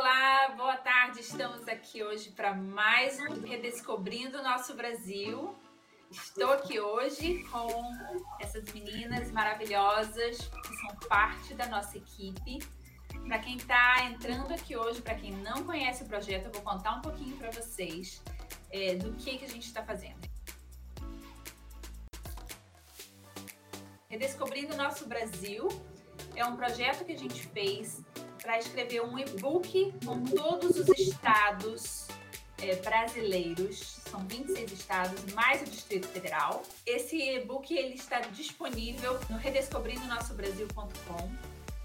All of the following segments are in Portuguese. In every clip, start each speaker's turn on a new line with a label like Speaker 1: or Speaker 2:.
Speaker 1: Olá, boa tarde. Estamos aqui hoje para mais um Redescobrindo o Nosso Brasil. Estou aqui hoje com essas meninas maravilhosas que são parte da nossa equipe. Para quem está entrando aqui hoje, para quem não conhece o projeto, eu vou contar um pouquinho para vocês é, do que, que a gente está fazendo. Redescobrindo o Nosso Brasil é um projeto que a gente fez para escrever um e-book com todos os estados é, brasileiros, são 26 estados, mais o Distrito Federal. Esse e-book ele está disponível no redescobrindo-nosso-brasil.com.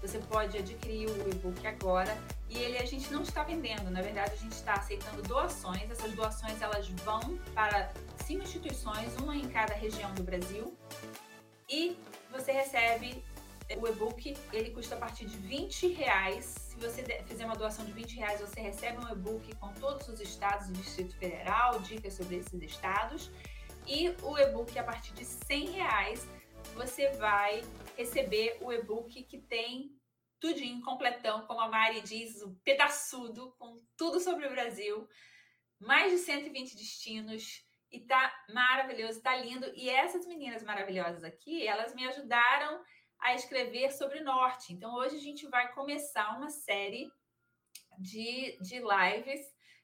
Speaker 1: Você pode adquirir o e-book agora e ele a gente não está vendendo, na verdade a gente está aceitando doações. Essas doações elas vão para cinco instituições, uma em cada região do Brasil. E você recebe o e-book ele custa a partir de 20 reais. Se você fizer uma doação de 20 reais, você recebe um e-book com todos os estados do Distrito Federal, dicas sobre esses estados. E o e-book a partir de 100 reais, você vai receber o e-book que tem tudinho, completão, como a Mari diz, o pedaçudo, com tudo sobre o Brasil. Mais de 120 destinos, e tá maravilhoso, tá lindo. E essas meninas maravilhosas aqui, elas me ajudaram a escrever sobre norte. Então, hoje a gente vai começar uma série de, de lives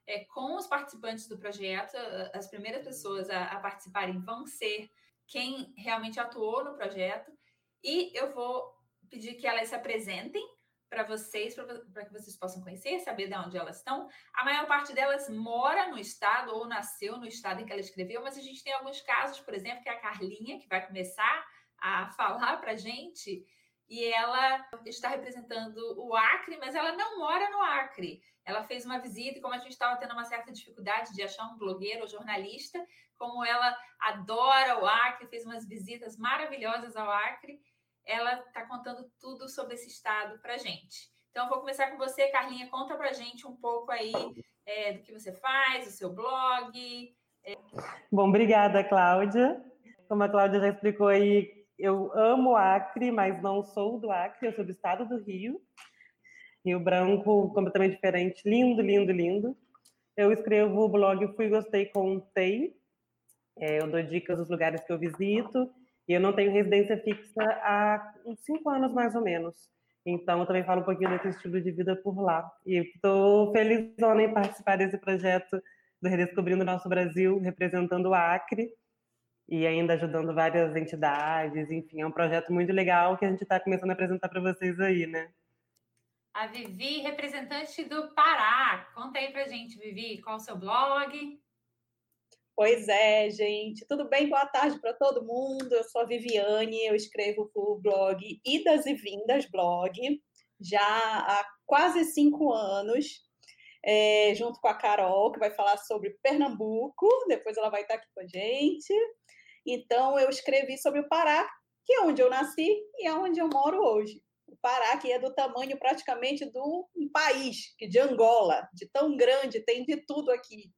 Speaker 1: é, com os participantes do projeto. As primeiras pessoas a, a participarem vão ser quem realmente atuou no projeto. E eu vou pedir que elas se apresentem para vocês, para que vocês possam conhecer, saber de onde elas estão. A maior parte delas mora no estado ou nasceu no estado em que ela escreveu, mas a gente tem alguns casos, por exemplo, que é a Carlinha, que vai começar a falar para a gente. E ela está representando o Acre, mas ela não mora no Acre. Ela fez uma visita, e como a gente estava tendo uma certa dificuldade de achar um blogueiro ou jornalista, como ela adora o Acre, fez umas visitas maravilhosas ao Acre, ela está contando tudo sobre esse estado para a gente. Então, vou começar com você, Carlinha. Conta para a gente um pouco aí é, do que você faz, o seu blog.
Speaker 2: É... Bom, obrigada, Cláudia. Como a Cláudia já explicou aí, eu amo Acre, mas não sou do Acre, eu sou do estado do Rio. Rio Branco, completamente diferente, lindo, lindo, lindo. Eu escrevo o blog Fui, Gostei, Contei. É, eu dou dicas dos lugares que eu visito. E eu não tenho residência fixa há uns cinco anos, mais ou menos. Então, eu também falo um pouquinho desse estilo de vida por lá. E estou feliz em participar desse projeto do Redescobrindo Nosso Brasil, representando o Acre e ainda ajudando várias entidades, enfim, é um projeto muito legal que a gente está começando a apresentar para vocês aí, né?
Speaker 1: A Vivi, representante do Pará. Conta aí pra gente, Vivi, qual o seu blog?
Speaker 3: Pois é, gente. Tudo bem? Boa tarde para todo mundo. Eu sou a Viviane, eu escrevo para o blog Idas e Vindas Blog, já há quase cinco anos, é, junto com a Carol, que vai falar sobre Pernambuco. Depois ela vai estar aqui com a gente. Então, eu escrevi sobre o Pará, que é onde eu nasci e é onde eu moro hoje. O Pará, que é do tamanho praticamente do um país, de Angola, de tão grande, tem de tudo aqui.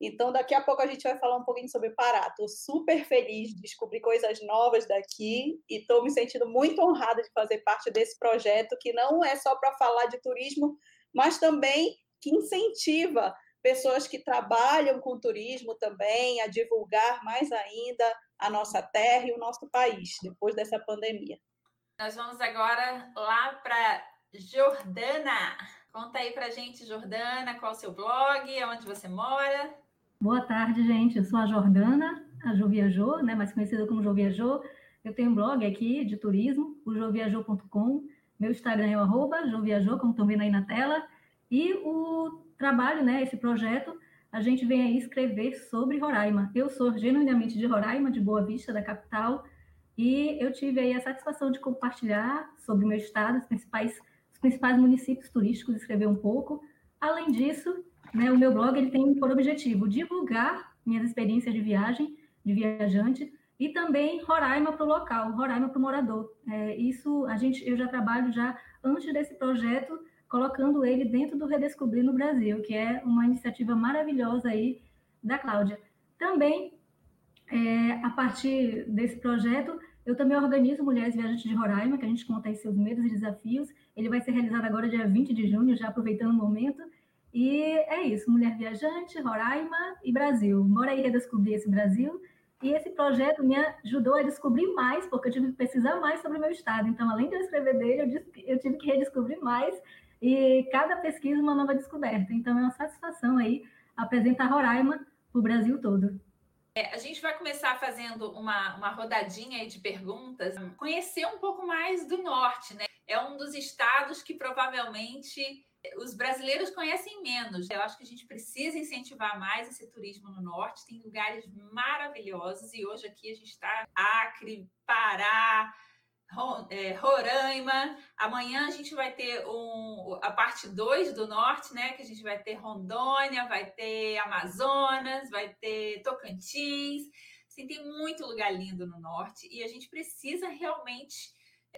Speaker 3: Então, daqui a pouco a gente vai falar um pouquinho sobre Pará. Estou super feliz de descobrir coisas novas daqui e estou me sentindo muito honrada de fazer parte desse projeto, que não é só para falar de turismo, mas também que incentiva pessoas que trabalham com turismo também, a divulgar mais ainda a nossa terra e o nosso país, depois dessa pandemia.
Speaker 1: Nós vamos agora lá para Jordana. Conta aí para gente, Jordana, qual é o seu blog, onde você mora.
Speaker 4: Boa tarde, gente. Eu sou a Jordana, a Jo Viajou, né, mais conhecida como Jo Viajou. Eu tenho um blog aqui de turismo, o joviajou.com. Meu Instagram é o arroba joviajou, como estão vendo aí na tela. E o trabalho, né, esse projeto, a gente vem aí escrever sobre Roraima. Eu sou genuinamente de Roraima, de Boa Vista, da capital, e eu tive aí a satisfação de compartilhar sobre o meu estado, os principais, os principais municípios turísticos, escrever um pouco. Além disso, né, o meu blog ele tem por objetivo divulgar minhas experiências de viagem, de viajante, e também Roraima para o local, Roraima para o morador. É, isso a gente, eu já trabalho já antes desse projeto colocando ele dentro do Redescobrir no Brasil, que é uma iniciativa maravilhosa aí da Cláudia. Também, é, a partir desse projeto, Eu também organizo Mulheres Viajantes de Roraima, que a gente conta aí seus medos e desafios. Ele vai ser realizado agora dia 20 de junho, já aproveitando o momento. E é isso, Mulher Viajante, Roraima e Brasil. Bora aí redescobrir esse Brasil. E esse projeto me ajudou a descobrir mais, porque eu tive que pesquisar mais sobre o meu estado. Então, além de eu escrever dele, eu tive que redescobrir mais. E cada pesquisa uma nova descoberta. Então, é uma satisfação aí apresentar Roraima para o Brasil todo.
Speaker 1: É, a gente vai começar fazendo uma, uma rodadinha de perguntas, conhecer um pouco mais do norte, né? É um dos estados que provavelmente os brasileiros conhecem menos. Eu acho que a gente precisa incentivar mais esse turismo no norte. Tem lugares maravilhosos e hoje aqui a gente está Acre, Pará, é, Roraima. Amanhã a gente vai ter um, a parte 2 do norte, né? Que a gente vai ter Rondônia, vai ter Amazonas, vai ter Tocantins. Assim, tem muito lugar lindo no norte e a gente precisa realmente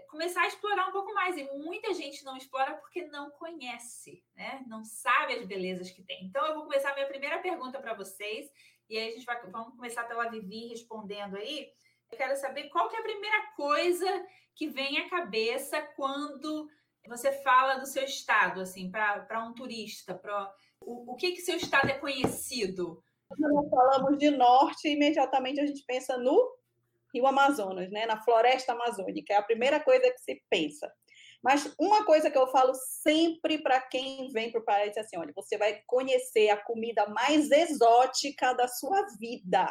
Speaker 1: começar a explorar um pouco mais. E muita gente não explora porque não conhece, né? Não sabe as belezas que tem. Então, eu vou começar a minha primeira pergunta para vocês. E aí a gente vai vamos começar pela Vivi respondendo aí. Eu quero saber qual que é a primeira coisa que vem à cabeça quando você fala do seu estado, assim, para um turista, para o, o que que seu estado é conhecido?
Speaker 3: Quando falamos de norte, imediatamente a gente pensa no Rio Amazonas, né, na floresta amazônica, é a primeira coisa que se pensa. Mas uma coisa que eu falo sempre para quem vem para o país é assim: olha, você vai conhecer a comida mais exótica da sua vida.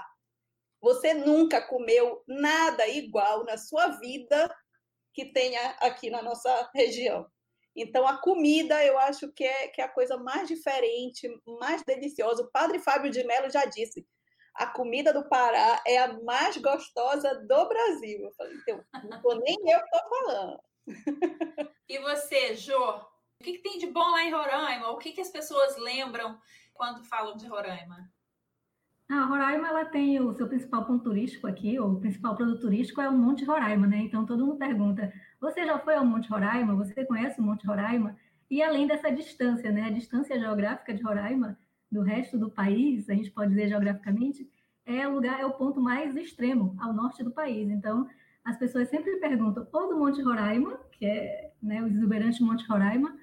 Speaker 3: Você nunca comeu nada igual na sua vida que tenha aqui na nossa região. Então, a comida eu acho que é, que é a coisa mais diferente, mais deliciosa. O padre Fábio de Mello já disse: a comida do Pará é a mais gostosa do Brasil. Eu falei, então, não nem eu que estou falando.
Speaker 1: E você, Jô? O que, que, tem de bom lá em Roraima? O que, que as pessoas lembram quando falam de Roraima?
Speaker 4: A Roraima ela tem o seu principal ponto turístico aqui, o principal produto turístico é o Monte Roraima, né? Então todo mundo pergunta: você já foi ao Monte Roraima? Você conhece o Monte Roraima? E além dessa distância, né? A distância geográfica de Roraima do resto do país, a gente pode dizer geograficamente, é o lugar, é o ponto mais extremo ao norte do país. Então, as pessoas sempre perguntam ou do Monte Roraima, que é né, o exuberante Monte Roraima,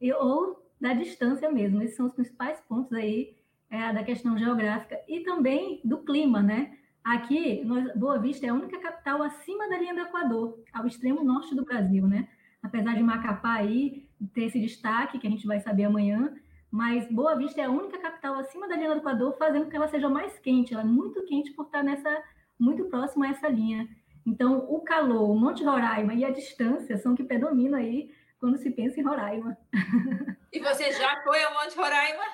Speaker 4: e, ou da distância mesmo. Esses são os principais pontos aí é, da questão geográfica e também do clima, né? Aqui, nós, Boa Vista é a única capital acima da linha do Equador, ao extremo norte do Brasil, né? Apesar de Macapá aí ter esse destaque, que a gente vai saber amanhã, mas Boa Vista é a única capital acima da linha do Equador, fazendo com que ela seja mais quente. Ela é muito quente por estar nessa muito próxima a essa linha. Então, o calor, o Monte Roraima e a distância são que predominam aí quando se pensa em Roraima.
Speaker 1: E você já foi ao Monte Roraima?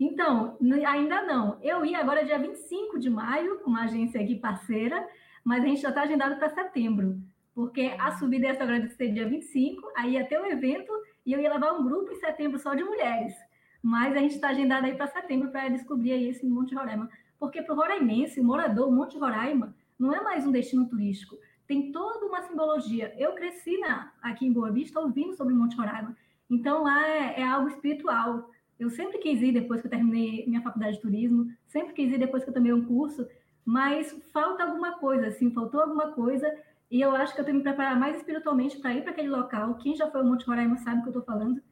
Speaker 4: Então, ainda não. Eu ia agora dia 25 de maio, com uma agência aqui parceira, mas a gente já está agendado para setembro, porque a subida ia ser dia 25, aí ia ter um evento e eu ia levar um grupo em setembro só de mulheres. Mas a gente está agendado aí para setembro para descobrir aí esse Monte Roraima. Porque para o roraimense, o morador, o Monte Roraima, não é mais um destino turístico. Tem toda uma simbologia. Eu cresci na, aqui em Boa Vista ouvindo sobre o Monte Roraima. Então lá é, é algo espiritual. Eu sempre quis ir depois que eu terminei minha faculdade de turismo, sempre quis ir depois que eu tomei um curso, mas falta alguma coisa, assim, faltou alguma coisa, e eu acho que eu tenho que me preparar mais espiritualmente para ir para aquele local. Quem já foi ao Monte Roraima sabe o que eu estou falando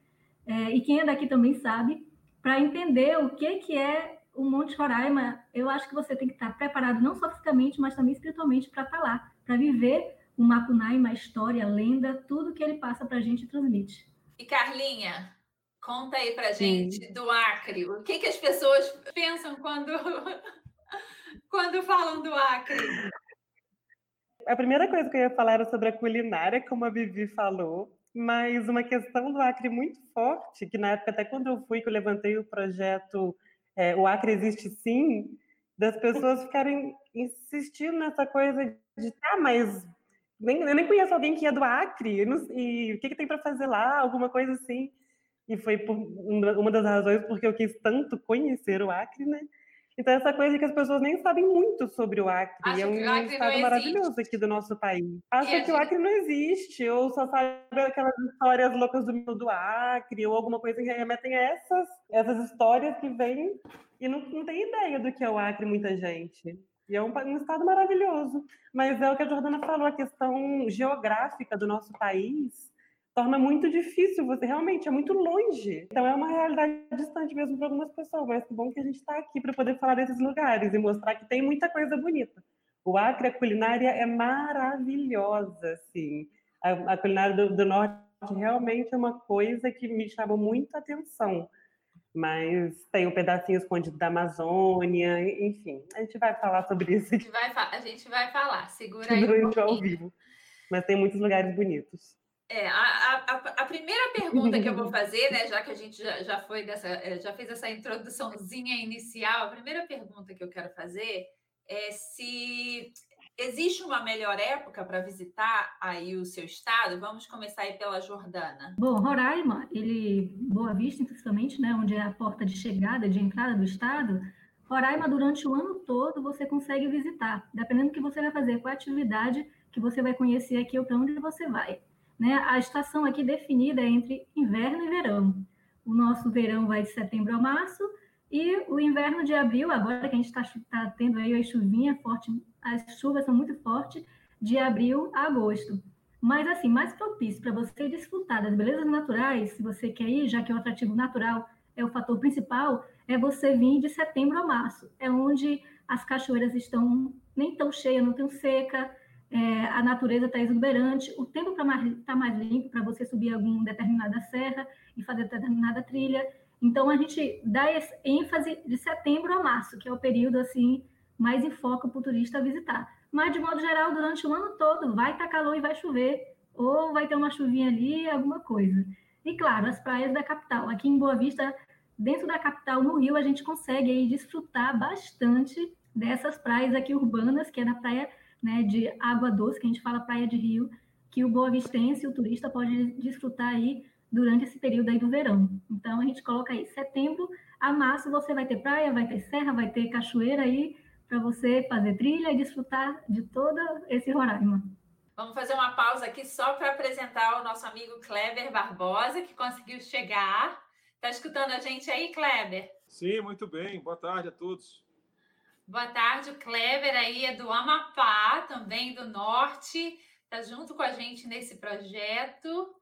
Speaker 4: é, e quem é daqui também sabe, para entender o que, que é o Monte Roraima, eu acho que você tem que estar preparado não só fisicamente, mas também espiritualmente para estar tá lá, para viver o Macunaíma, a história, a lenda, tudo que ele passa para a gente e transmite.
Speaker 1: E Carlinha, conta aí para gente Sim. do Acre. O que, que as pessoas pensam quando, quando falam do Acre?
Speaker 2: A primeira coisa que eu ia falar era sobre a culinária, como a Vivi falou. Mas uma questão do Acre muito forte, que na época, até quando eu fui, que eu levantei o projeto é, O Acre Existe Sim, das pessoas ficarem insistindo nessa coisa de, ah, mas nem, eu nem conheço alguém que é do Acre, e, e o que, que tem para fazer lá, alguma coisa assim. E foi por, uma das razões porque eu quis tanto conhecer o Acre, né? Então, essa coisa de que as pessoas nem sabem muito sobre o Acre. Acho é um Acre estado maravilhoso aqui do nosso país. Acha que o Acre não existe, ou só sabe aquelas histórias loucas do, do Acre, ou alguma coisa que remetem a essas, essas histórias que vêm e não, não tem ideia do que é o Acre, muita gente. E é um, um, estado maravilhoso. Mas é o que a Jordana falou, a questão geográfica do nosso país torna muito difícil, você realmente é muito longe. Então é uma realidade distante mesmo para algumas pessoas, mas que bom que a gente está aqui para poder falar desses lugares e mostrar que tem muita coisa bonita. O Acre, a culinária é maravilhosa, assim. A, a culinária do, do norte realmente é uma coisa que me chama muita atenção mas tem um pedacinho escondido da Amazônia, enfim, a gente vai falar sobre isso.
Speaker 1: A gente vai, a gente vai falar, segura aí. Um ao vivo.
Speaker 2: Mas tem muitos lugares bonitos.
Speaker 1: É, a, a, a, primeira pergunta que eu vou fazer, né, já que a gente já, já foi dessa, é, já fez essa introduçãozinha inicial, a primeira pergunta que eu quero fazer é se existe uma melhor época para visitar aí o seu estado. Vamos começar aí pela Jordana.
Speaker 4: Bom, Roraima, ele Boa Vista, principalmente, né, onde é a porta de chegada, de entrada do estado. Roraima, durante o ano todo, você consegue visitar, dependendo do que você vai fazer, qual atividade que você vai conhecer aqui ou para onde você vai. Né? A estação aqui definida é entre inverno e verão. O nosso verão vai de setembro a março e o inverno de abril, agora que a gente está tá tendo aí a chuvinha forte, as chuvas são muito fortes, de abril a agosto. Mas, assim, mais propício para você desfrutar das belezas naturais, se você quer ir, já que o atrativo natural é o fator principal, é você vir de setembro a março. É onde as cachoeiras estão nem tão cheias, não tão seca, é, a natureza está exuberante, o tempo está mais, tá mais limpo para você subir alguma determinada serra e fazer determinada trilha. Então, a gente dá ênfase de setembro a março, que é o período assim mais em foco para o turista visitar. Mas, de modo geral, durante o ano todo, vai estar tá calor e vai chover, ou vai ter uma chuvinha ali, alguma coisa. E, claro, as praias da capital. Aqui em Boa Vista, dentro da capital, no Rio, a gente consegue aí desfrutar bastante dessas praias aqui urbanas, que é na praia né, de água doce, que a gente fala praia de rio, que o boa vistense, o turista pode desfrutar aí durante esse período aí do verão. Então a gente coloca aí setembro a março você vai ter praia, vai ter serra, vai ter cachoeira aí para você fazer trilha e desfrutar de todo esse Roraima.
Speaker 1: Vamos fazer uma pausa aqui só para apresentar o nosso amigo Kleber Barbosa, que conseguiu chegar. Está escutando a gente aí, Kleber?
Speaker 5: Sim, muito bem. Boa tarde a todos.
Speaker 1: Boa tarde, o Kleber aí é do Amapá, também do Norte, está junto com a gente nesse projeto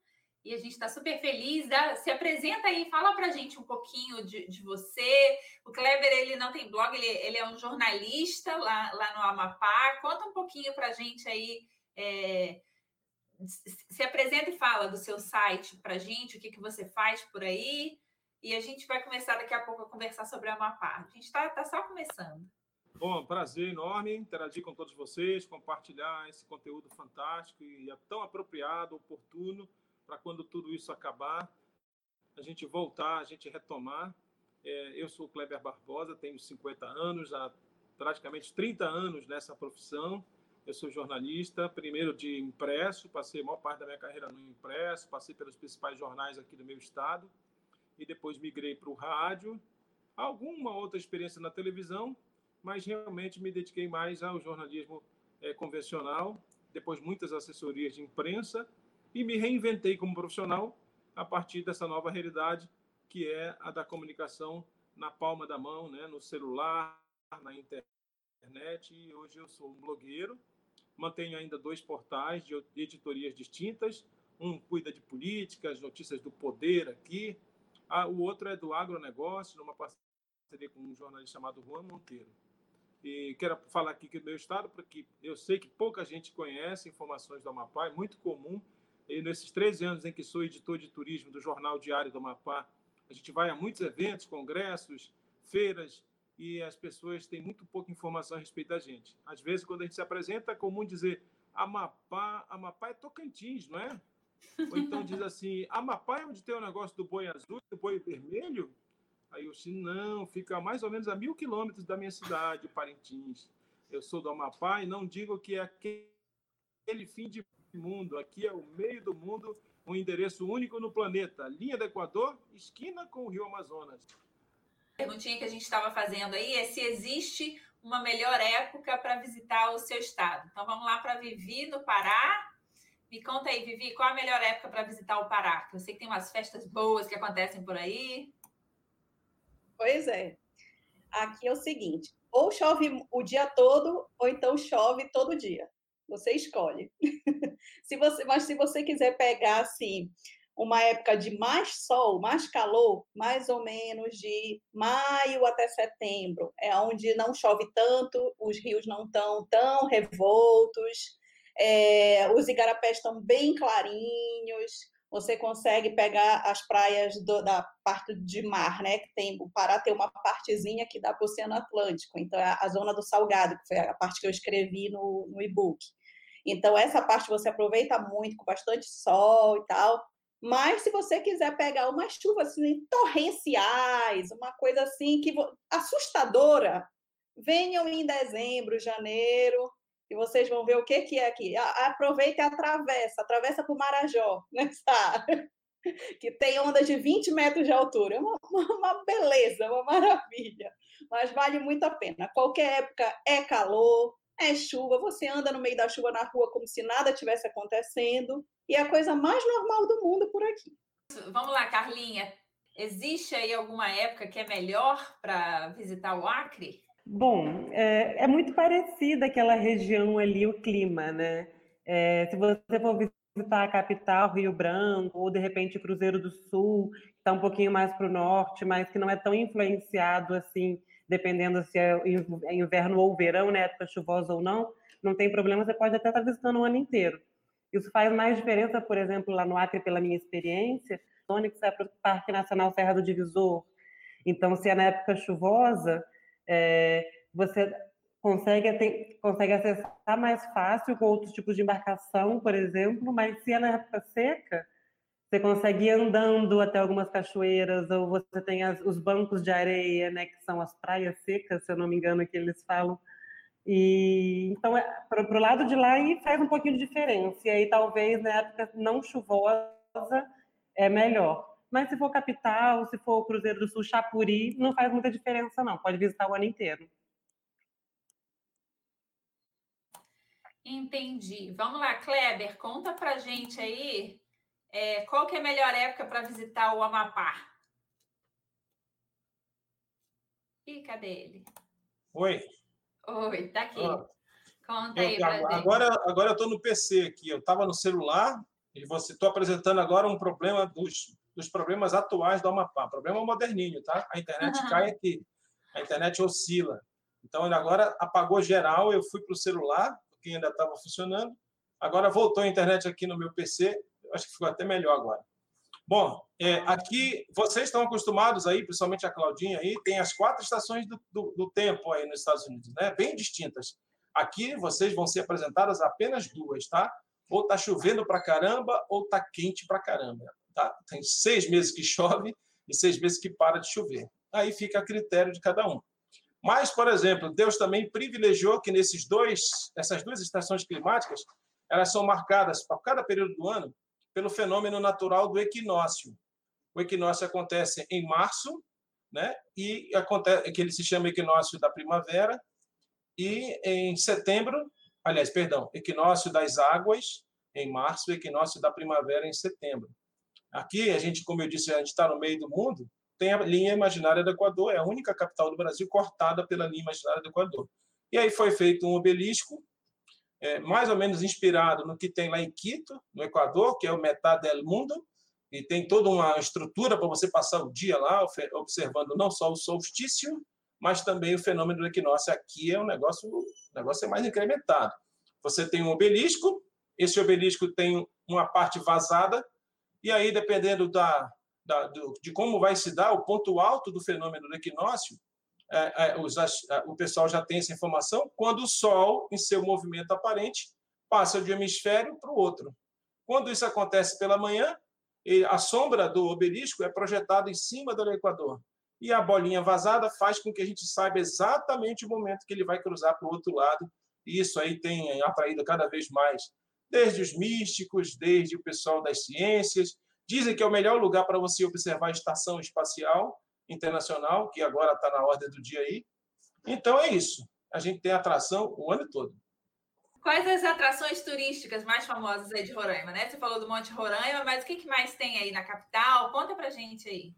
Speaker 1: e a gente está super feliz. Se apresenta aí, fala para a gente um pouquinho de, de, você. O Kleber, ele não tem blog, ele, ele é um jornalista lá, lá no Amapá. Conta um pouquinho para a gente aí, é, se apresenta e fala do seu site para a gente, o que, que você faz por aí. E a gente vai começar daqui a pouco a conversar sobre o Amapá. A gente está tá só começando.
Speaker 5: Bom, prazer enorme interagir com todos vocês, compartilhar esse conteúdo fantástico e é tão apropriado, oportuno, para quando tudo isso acabar, a gente voltar, a gente retomar. É, eu sou o Kleber Barbosa, tenho 50 anos, há praticamente 30 anos nessa profissão. Eu sou jornalista, primeiro de impresso, passei a maior parte da minha carreira no impresso, passei pelos principais jornais aqui do meu estado e depois migrei para o rádio. Alguma outra experiência na televisão, mas realmente me dediquei mais ao jornalismo é, convencional, depois muitas assessorias de imprensa, e me reinventei como profissional a partir dessa nova realidade, que é a da comunicação na palma da mão, né, no celular, na internet. E hoje eu sou um blogueiro, mantenho ainda dois portais de editorias distintas. Um cuida de políticas, notícias do poder aqui. O outro é do agronegócio, numa parceria com um jornalista chamado Juan Monteiro. E quero falar aqui do meu estado, porque eu sei que pouca gente conhece informações do Amapá, é muito comum. E nesses 13 anos em que sou editor de turismo do Jornal Diário do Amapá, a gente vai a muitos eventos, congressos, feiras, e as pessoas têm muito pouca informação a respeito da gente. Às vezes, quando a gente se apresenta, é comum dizer Amapá, Amapá é Tocantins, não é? Ou então diz assim, Amapá é onde tem o negócio do boi azul e do boi vermelho? Aí eu disse, não, fica mais ou menos a mil quilômetros da minha cidade, Parintins. Eu sou do Amapá e não digo que é aquele fim de mundo. Aqui é o meio do mundo, um endereço único no planeta. Linha do Equador, esquina com o Rio Amazonas.
Speaker 1: Perguntinha que a gente estava fazendo aí é se existe uma melhor época para visitar o seu estado. Então vamos lá para Vivi, no Pará. Me conta aí, Vivi, qual a melhor época para visitar o Pará? Eu sei que tem umas festas boas que acontecem por aí.
Speaker 3: Pois é. Aqui é o seguinte: ou chove o dia todo, ou então chove todo dia. Você escolhe. se você, mas se você quiser pegar assim uma época de mais sol, mais calor, mais ou menos de maio até setembro, é onde não chove tanto, os rios não estão tão revoltos, é, os igarapés estão bem clarinhos, você consegue pegar as praias do, da parte de mar, né? Que tem o Pará tem uma partezinha que dá para o Oceano Atlântico, então é a zona do Salgado, que foi a parte que eu escrevi no, no e-book. Então essa parte você aproveita muito com bastante sol e tal. Mas se você quiser pegar umas chuvas assim, torrenciais, uma coisa assim que assustadora, venham em dezembro, janeiro, e vocês vão ver o que, que é aqui. Aproveita e atravessa, atravessa para o Marajó, que tem ondas de 20 metros de altura. É uma, uma beleza, uma maravilha. Mas vale muito a pena. Qualquer época é calor, é chuva, você anda no meio da chuva na rua como se nada tivesse acontecendo, e é a coisa mais normal do mundo por aqui.
Speaker 1: Vamos lá, Carlinha. Existe aí alguma época que é melhor para visitar o Acre?
Speaker 2: Bom, é, é, muito parecida aquela região ali, o clima, né? É, se você for visitar a capital, Rio Branco, ou de repente Cruzeiro do Sul, que está um pouquinho mais para o norte, mas que não é tão influenciado assim, dependendo se é, é inverno ou verão, né? Época chuvosa ou não, não tem problema, você pode até estar tá visitando o ano inteiro. Isso faz mais diferença, por exemplo, lá no Acre, pela minha experiência, Onix é para o Parque Nacional Serra do Divisor. Então, se é na época chuvosa, é, você consegue, consegue acessar mais fácil com outros tipos de embarcação, por exemplo, mas se é na época seca, você consegue ir andando até algumas cachoeiras, ou você tem as, os bancos de areia, né, que são as praias secas, se eu não me engano, que eles falam. E então, é, para o lado de lá, aí faz um pouquinho de diferença. E aí, talvez, na época não chuvosa, é melhor. Mas se for capital, se for Cruzeiro do Sul, Chapuri, não faz muita diferença, não. Pode visitar o ano inteiro.
Speaker 1: Entendi. Vamos lá, Kleber, conta pra gente aí é, qual que é a melhor época para visitar o Amapá? Ih, cadê ele?
Speaker 5: Oi.
Speaker 1: Oi, tá aqui. Conta aí
Speaker 5: eu,
Speaker 1: pra
Speaker 5: agora, gente. Agora eu estou no PC aqui. Eu estava no celular e você estou apresentando agora um problema dos dos problemas atuais do Amapá. Problema moderninho, tá? A internet uhum. cai aqui, a internet oscila. Então, ele agora apagou geral, eu fui para o celular, porque ainda estava funcionando. Agora voltou a internet aqui no meu PC, acho que ficou até melhor agora. Bom, é, aqui vocês estão acostumados aí, principalmente a Claudinha aí, tem as quatro estações do, do, do tempo aí nos Estados Unidos, né? Bem distintas. Aqui vocês vão ser apresentadas apenas duas, tá? Ou tá chovendo para caramba, ou tá quente para caramba. Tá? Tem seis meses que chove e seis meses que para de chover. Aí fica a critério de cada um. Mas, por exemplo, Deus também privilegiou que nesses dois, essas duas estações climáticas, elas são marcadas para cada período do ano pelo fenômeno natural do equinócio. O equinócio acontece em março, né? E acontece que ele se chama equinócio da primavera e em setembro, aliás, perdão, equinócio das águas em março, equinócio da primavera em setembro. Aqui, a gente, como eu disse, a gente está no meio do mundo, tem a linha imaginária do Equador, é a única capital do Brasil cortada pela linha imaginária do Equador. E aí foi feito um obelisco, é, mais ou menos inspirado no que tem lá em Quito, no Equador, que é o Metade del Mundo, e tem toda uma estrutura para você passar o dia lá, observando não só o solstício, mas também o fenômeno do equinócio. Aqui é um negócio, o negócio é mais incrementado. Você tem um obelisco, esse obelisco tem uma parte vazada, e aí, dependendo da, da, do, de como vai se dar o ponto alto do fenômeno do equinócio, é, é, os, o pessoal já tem essa informação quando o Sol, em seu movimento aparente, passa de um hemisfério para o outro. Quando isso acontece pela manhã, a sombra do obelisco é projetada em cima do Equador. E a bolinha vazada faz com que a gente saiba exatamente o momento que ele vai cruzar para o outro lado. E isso aí tem atraído cada vez mais desde os místicos, desde o pessoal das ciências. Dizem que é o melhor lugar para você observar a estação espacial internacional, que agora está na ordem do dia aí. Então é isso. A gente tem atração o ano todo.
Speaker 1: Quais as atrações turísticas mais famosas aí de Roraima, né? Você falou do Monte Roraima, mas o que, que mais tem aí na capital? Conta pra gente aí.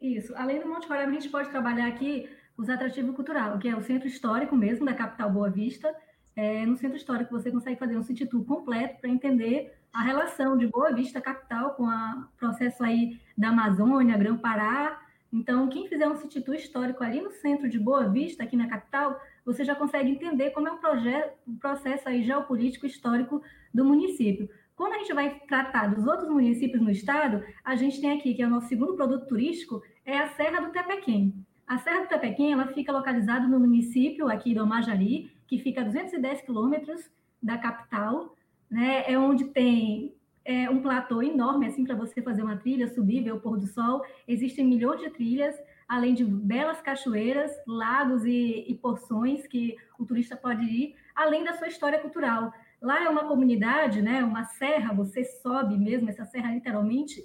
Speaker 4: Isso. Além do Monte Roraima, a gente pode trabalhar aqui os atrativos cultural, que é o centro histórico mesmo da capital Boa Vista. É, no centro histórico você consegue fazer um city tour completo para entender a relação de Boa Vista capital com o processo aí da Amazônia, Grão-Pará. Então, quem fizer um city tour histórico ali no centro de Boa Vista, aqui na capital, você já consegue entender como é um, projeto, um processo aí geopolítico histórico do município. Quando a gente vai tratar dos outros municípios no estado, a gente tem aqui, que é o nosso segundo produto turístico, é a Serra do Tepequém. A Serra do Tepequém, ela fica localizada no município aqui do Amajari, que fica a 210 quilômetros da capital, né? É onde tem é, um platô enorme, assim, para você fazer uma trilha, subir, ver o pôr do sol. Existem milhões de trilhas, além de belas cachoeiras, lagos e, e porções que o turista pode ir, além da sua história cultural. Lá é uma comunidade, né, uma serra, você sobe mesmo, essa serra literalmente,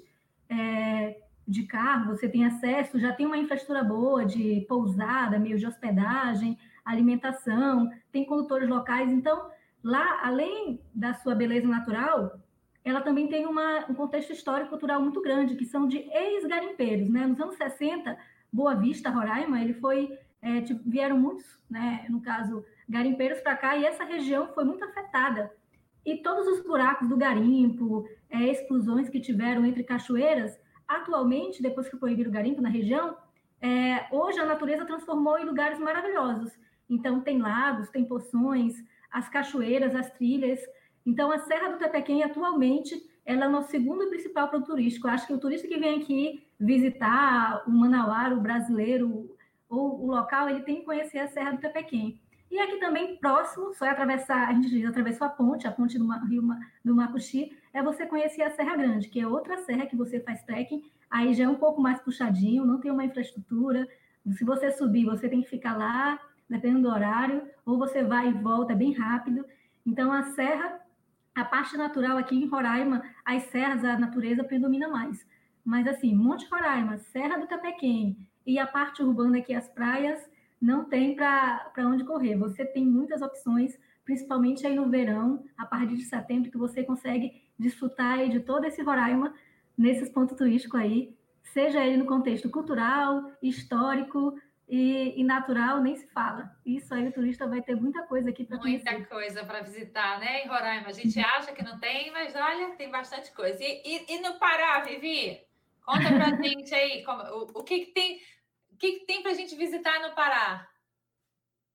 Speaker 4: é, de carro, você tem acesso, já tem uma infraestrutura boa de pousada, meio de hospedagem, alimentação, tem condutores locais. Então, lá, além da sua beleza natural, ela também tem uma, um contexto histórico cultural muito grande, que são de ex-garimpeiros. Né? Nos anos 60, Boa Vista, Roraima, ele foi, é, vieram muitos, né, no caso, garimpeiros para cá, e essa região foi muito afetada. E todos os buracos do garimpo, é, explosões que tiveram entre cachoeiras, atualmente, depois que proibiram o garimpo na região, é, hoje a natureza transformou em lugares maravilhosos. Então, tem lagos, tem poções, as cachoeiras, as trilhas. Então, a Serra do Tepequém, atualmente, ela é o nosso segundo principal produto turístico. Eu acho que o turista que vem aqui visitar o Manauara, o brasileiro, ou o local, ele tem que conhecer a Serra do Tepequém. E aqui também, próximo, só é atravessar, a gente diz, atravessou a ponte, a ponte do Rio do Macuxi, é você conhecer a Serra Grande, que é outra serra que você faz trekking, aí já é um pouco mais puxadinho, não tem uma infraestrutura. Se você subir, você tem que ficar lá, dependendo do horário, ou você vai e volta bem rápido. Então, a serra, a parte natural aqui em Roraima, as serras, a natureza predomina mais. Mas, assim, Monte Roraima, Serra do Tapequém e a parte urbana aqui, as praias, não tem para onde correr. Você tem muitas opções, principalmente aí no verão, a partir de setembro, que você consegue desfrutar de todo esse Roraima nesses pontos turísticos aí, seja ele no contexto cultural, histórico e, e, natural, nem se fala. Isso aí o turista vai ter muita coisa aqui para
Speaker 1: conhecer. Muita coisa para visitar, né, em Roraima? A gente acha que não tem, mas olha, tem bastante coisa. E, e, e no Pará, Vivi? Conta para a gente aí, como, o, o que, que tem que, que tem para a gente visitar no Pará?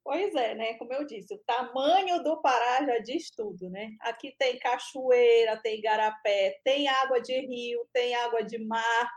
Speaker 3: Pois é, né? Como eu disse, o tamanho do Pará já diz tudo, né? Aqui tem cachoeira, tem igarapé, tem água de rio, tem água de mar,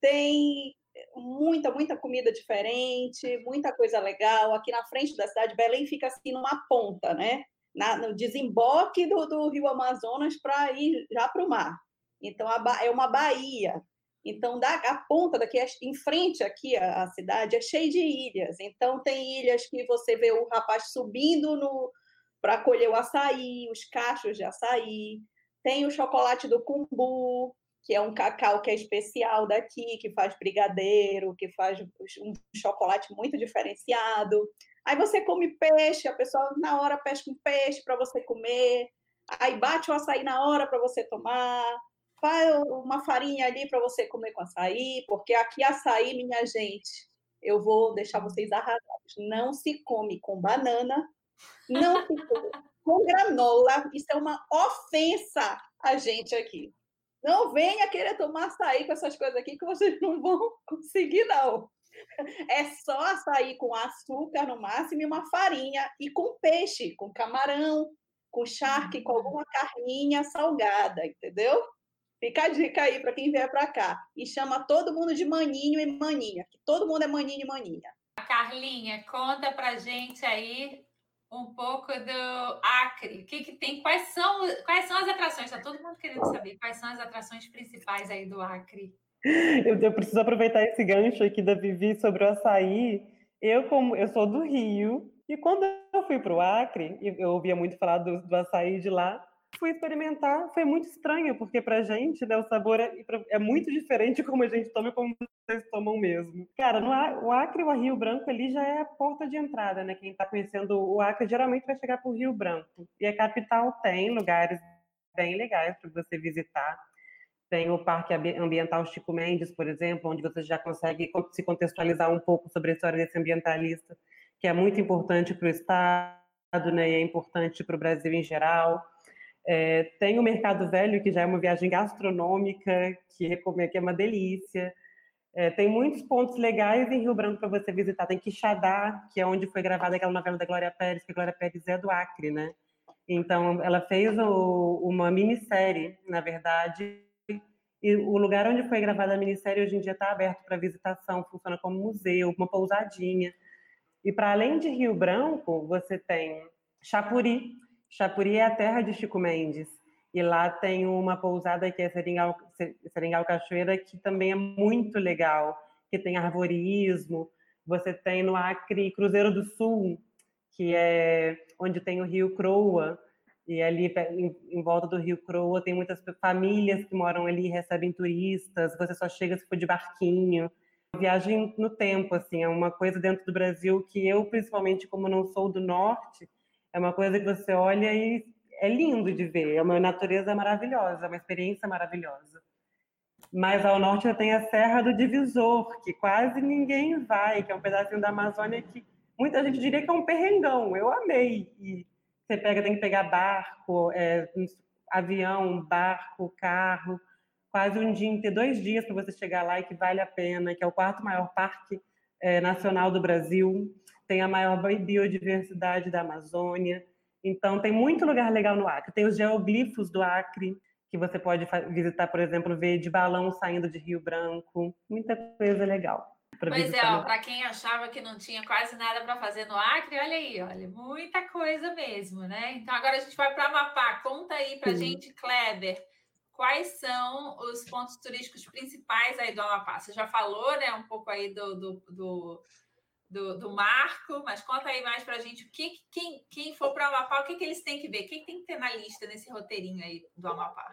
Speaker 3: tem muita, muita comida diferente, muita coisa legal. Aqui na frente da cidade, Belém fica assim numa ponta, né? Na, no desemboque do, do rio Amazonas para ir já para o mar. Então, a, é uma baía. Então, da, a ponta daqui, em frente aqui, a, a, cidade é cheia de ilhas. Então, tem ilhas que você vê o rapaz subindo no para colher o açaí, os cachos de açaí. Tem o chocolate do cumbu, que é um cacau que é especial daqui, que faz brigadeiro, que faz um chocolate muito diferenciado. Aí você come peixe, a pessoa na hora pesca um peixe para você comer. Aí bate o açaí na hora para você tomar faz uma farinha ali para você comer com açaí, porque aqui açaí, minha gente, eu vou deixar vocês arrasados. Não se come com banana, não se come com granola. Isso é uma ofensa a gente aqui. Não venha querer tomar açaí com essas coisas aqui que vocês não vão conseguir, não. É só açaí com açúcar no máximo e uma farinha e com peixe, com camarão, com charque, com alguma carninha salgada, entendeu? Fica a dica aí para quem vier para cá. E chama todo mundo de maninho e maninha, que todo mundo é maninho e maninha.
Speaker 1: Carlinha, conta para gente aí um pouco do Acre. O que, que tem? Quais são, quais são as atrações? Está todo mundo querendo saber quais são as atrações principais aí do Acre.
Speaker 2: Eu, eu preciso aproveitar esse gancho aqui da Vivi sobre o açaí. Eu, como eu sou do Rio, e quando eu fui para o Acre, eu ouvia muito falar do, do açaí de lá, fui experimentar, foi muito estranho, porque pra gente, né, o sabor é, é muito diferente como a gente toma e como vocês tomam mesmo. Cara, no, o Acre o Rio Branco ali já é a porta de entrada, né? Quem tá conhecendo o Acre geralmente vai chegar pro Rio Branco. E a capital tem lugares bem legais para você visitar. Tem o Parque Ambiental Chico Mendes, por exemplo, onde você já consegue se contextualizar um pouco sobre a história desse ambientalista, que é muito importante para o Estado, né, e é importante para o Brasil em geral. É, tem o Mercado Velho, que já é uma viagem gastronômica, que recomendo, que é uma delícia. É, tem muitos pontos legais em Rio Branco para você visitar. Tem Quixadá, que é onde foi gravada aquela novela da Glória Pérez, que a Glória Pérez é do Acre, né? Então, ela fez o, uma minissérie, na verdade, e o lugar onde foi gravada a minissérie hoje em dia está aberto para visitação, funciona como museu, uma pousadinha. E para além de Rio Branco, você tem Chapuri. Chapuri é a terra de Chico Mendes. E lá tem uma pousada que é Seringal, Seringal Cachoeira, que também é muito legal, que tem arvorismo. Você tem no Acre Cruzeiro do Sul, que é onde tem o Rio Croa, e ali em, volta do Rio Croa tem muitas famílias que moram ali, recebem turistas. Você só chega se for de barquinho. Viagem no tempo, assim, é uma coisa dentro do Brasil que eu, principalmente como não sou do norte, é uma coisa que você olha e é lindo de ver. É uma natureza maravilhosa, uma experiência maravilhosa. Mas ao norte tem a Serra do Divisor, que quase ninguém vai, que é um pedacinho da Amazônia que muita gente diria que é um perrengão. Eu amei. E você pega, tem que pegar barco, é, avião, barco, carro, quase um dia, ter dois dias para você chegar lá e que vale a pena, que é o quarto maior parque é, nacional do Brasil, tem a maior biodiversidade da Amazônia. Então, tem muito lugar legal no Acre. Tem os geoglifos do Acre, que você pode visitar, por exemplo, ver de balão saindo de Rio Branco. Muita coisa legal.
Speaker 1: Pois é, para quem achava que não tinha quase nada para fazer no Acre, olha aí, olha, muita coisa mesmo, né? Então agora a gente vai para Amapá. Conta aí para gente, Kleber, quais são os pontos turísticos principais aí do Amapá? Você já falou, né, um pouco aí do, do, do, do, do Marco, mas conta aí mais para a gente o que quem, quem for para o Amapá, o que, que eles têm que ver? Quem tem que ter na lista nesse roteirinho aí do Amapá?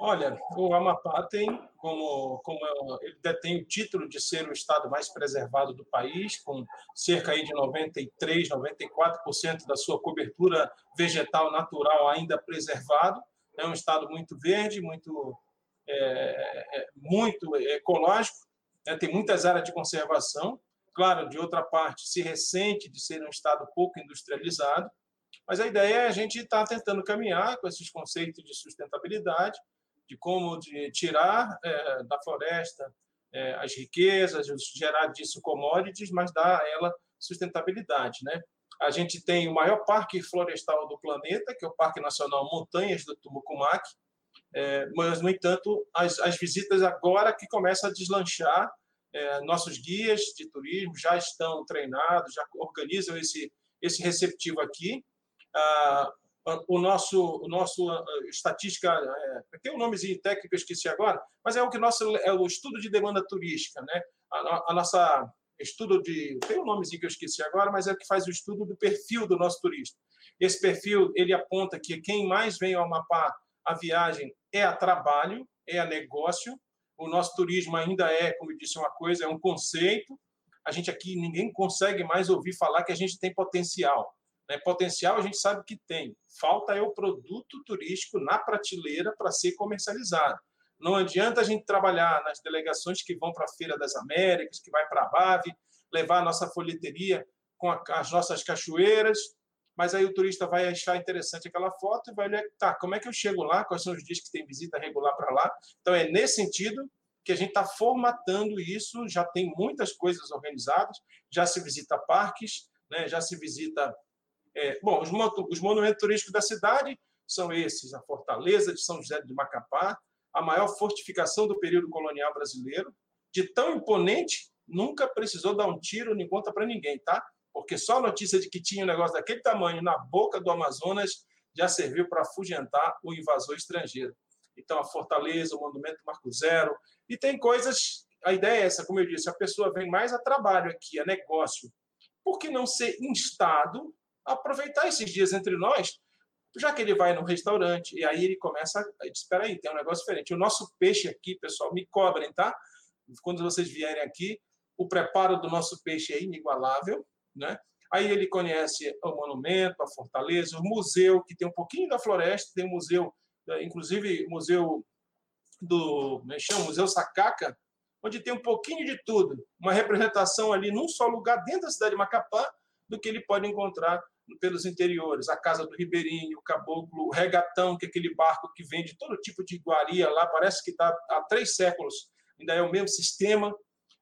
Speaker 5: Olha, o Amapá tem como, como ele detém o título de ser o estado mais preservado do país, com cerca aí de 93, 94% da sua cobertura vegetal natural ainda preservado. É um estado muito verde, muito, é, é muito ecológico, né? tem muitas áreas de conservação. Claro, de outra parte, se ressente de ser um estado pouco industrializado, mas a ideia é a gente estar tá tentando caminhar com esses conceitos de sustentabilidade de como de tirar é, da floresta é, as riquezas, gerar disso commodities, mas dar a ela sustentabilidade, né? A gente tem o maior parque florestal do planeta, que é o Parque Nacional Montanhas do Tumucumac, é, mas, no entanto, as, as visitas agora que começam a deslanchar, é, nossos guias de turismo já estão treinados, já organizam esse, esse receptivo aqui. Ah, o nosso, o nosso uh, estatística, é, tem um nomezinho técnico que eu esqueci agora, mas é o que nosso é o estudo de demanda turística, né? A, a, nossa estudo de tem um nomezinho que eu esqueci agora, mas é o que faz o estudo do perfil do nosso turista. Esse perfil ele aponta que quem mais vem ao Amapá a viagem é a trabalho, é a negócio. O nosso turismo ainda é, como eu disse, uma coisa, é um conceito. A gente aqui ninguém consegue mais ouvir falar que a gente tem potencial. Né? Potencial a gente sabe que tem. Falta é o produto turístico na prateleira para ser comercializado. Não adianta a gente trabalhar nas delegações que vão para a Feira das Américas, que vai para a BAVE, levar a nossa folheteria com as nossas cachoeiras, mas aí o turista vai achar interessante aquela foto e vai olhar, tá, como é que eu chego lá? Quais são os dias que tem visita regular para lá? Então, é nesse sentido que a gente está formatando isso, já tem muitas coisas organizadas, já se visita parques, né, já se visita é, bom, os, os monumentos turísticos da cidade são esses: a Fortaleza de São José de Macapá, a maior fortificação do período colonial brasileiro, de tão imponente, nunca precisou dar um tiro nem conta para ninguém, tá? Porque só a notícia de que tinha um negócio daquele tamanho na boca do Amazonas já serviu para afugentar o invasor estrangeiro. Então, a Fortaleza, o Monumento Marco Zero, e tem coisas. A ideia é essa, como eu disse, a pessoa vem mais a trabalho aqui, a negócio. Por que não ser instado aproveitar esses dias entre nós, já que ele vai no restaurante, e aí ele começa a espera aí, tem um negócio diferente. O nosso peixe aqui, pessoal, me cobrem, tá? Quando vocês vierem aqui, o preparo do nosso peixe é inigualável, né? Aí ele conhece o monumento, a fortaleza, o museu, que tem um pouquinho da floresta, tem um museu, inclusive museu do né, chama, Museu Sacaca, onde tem um pouquinho de tudo, uma representação ali num só lugar dentro da cidade de Macapá do que ele pode encontrar pelos interiores, a Casa do Ribeirinho, o Caboclo, o Regatão, que é aquele barco que vende todo tipo de iguaria lá, parece que está há três séculos, ainda é o mesmo sistema,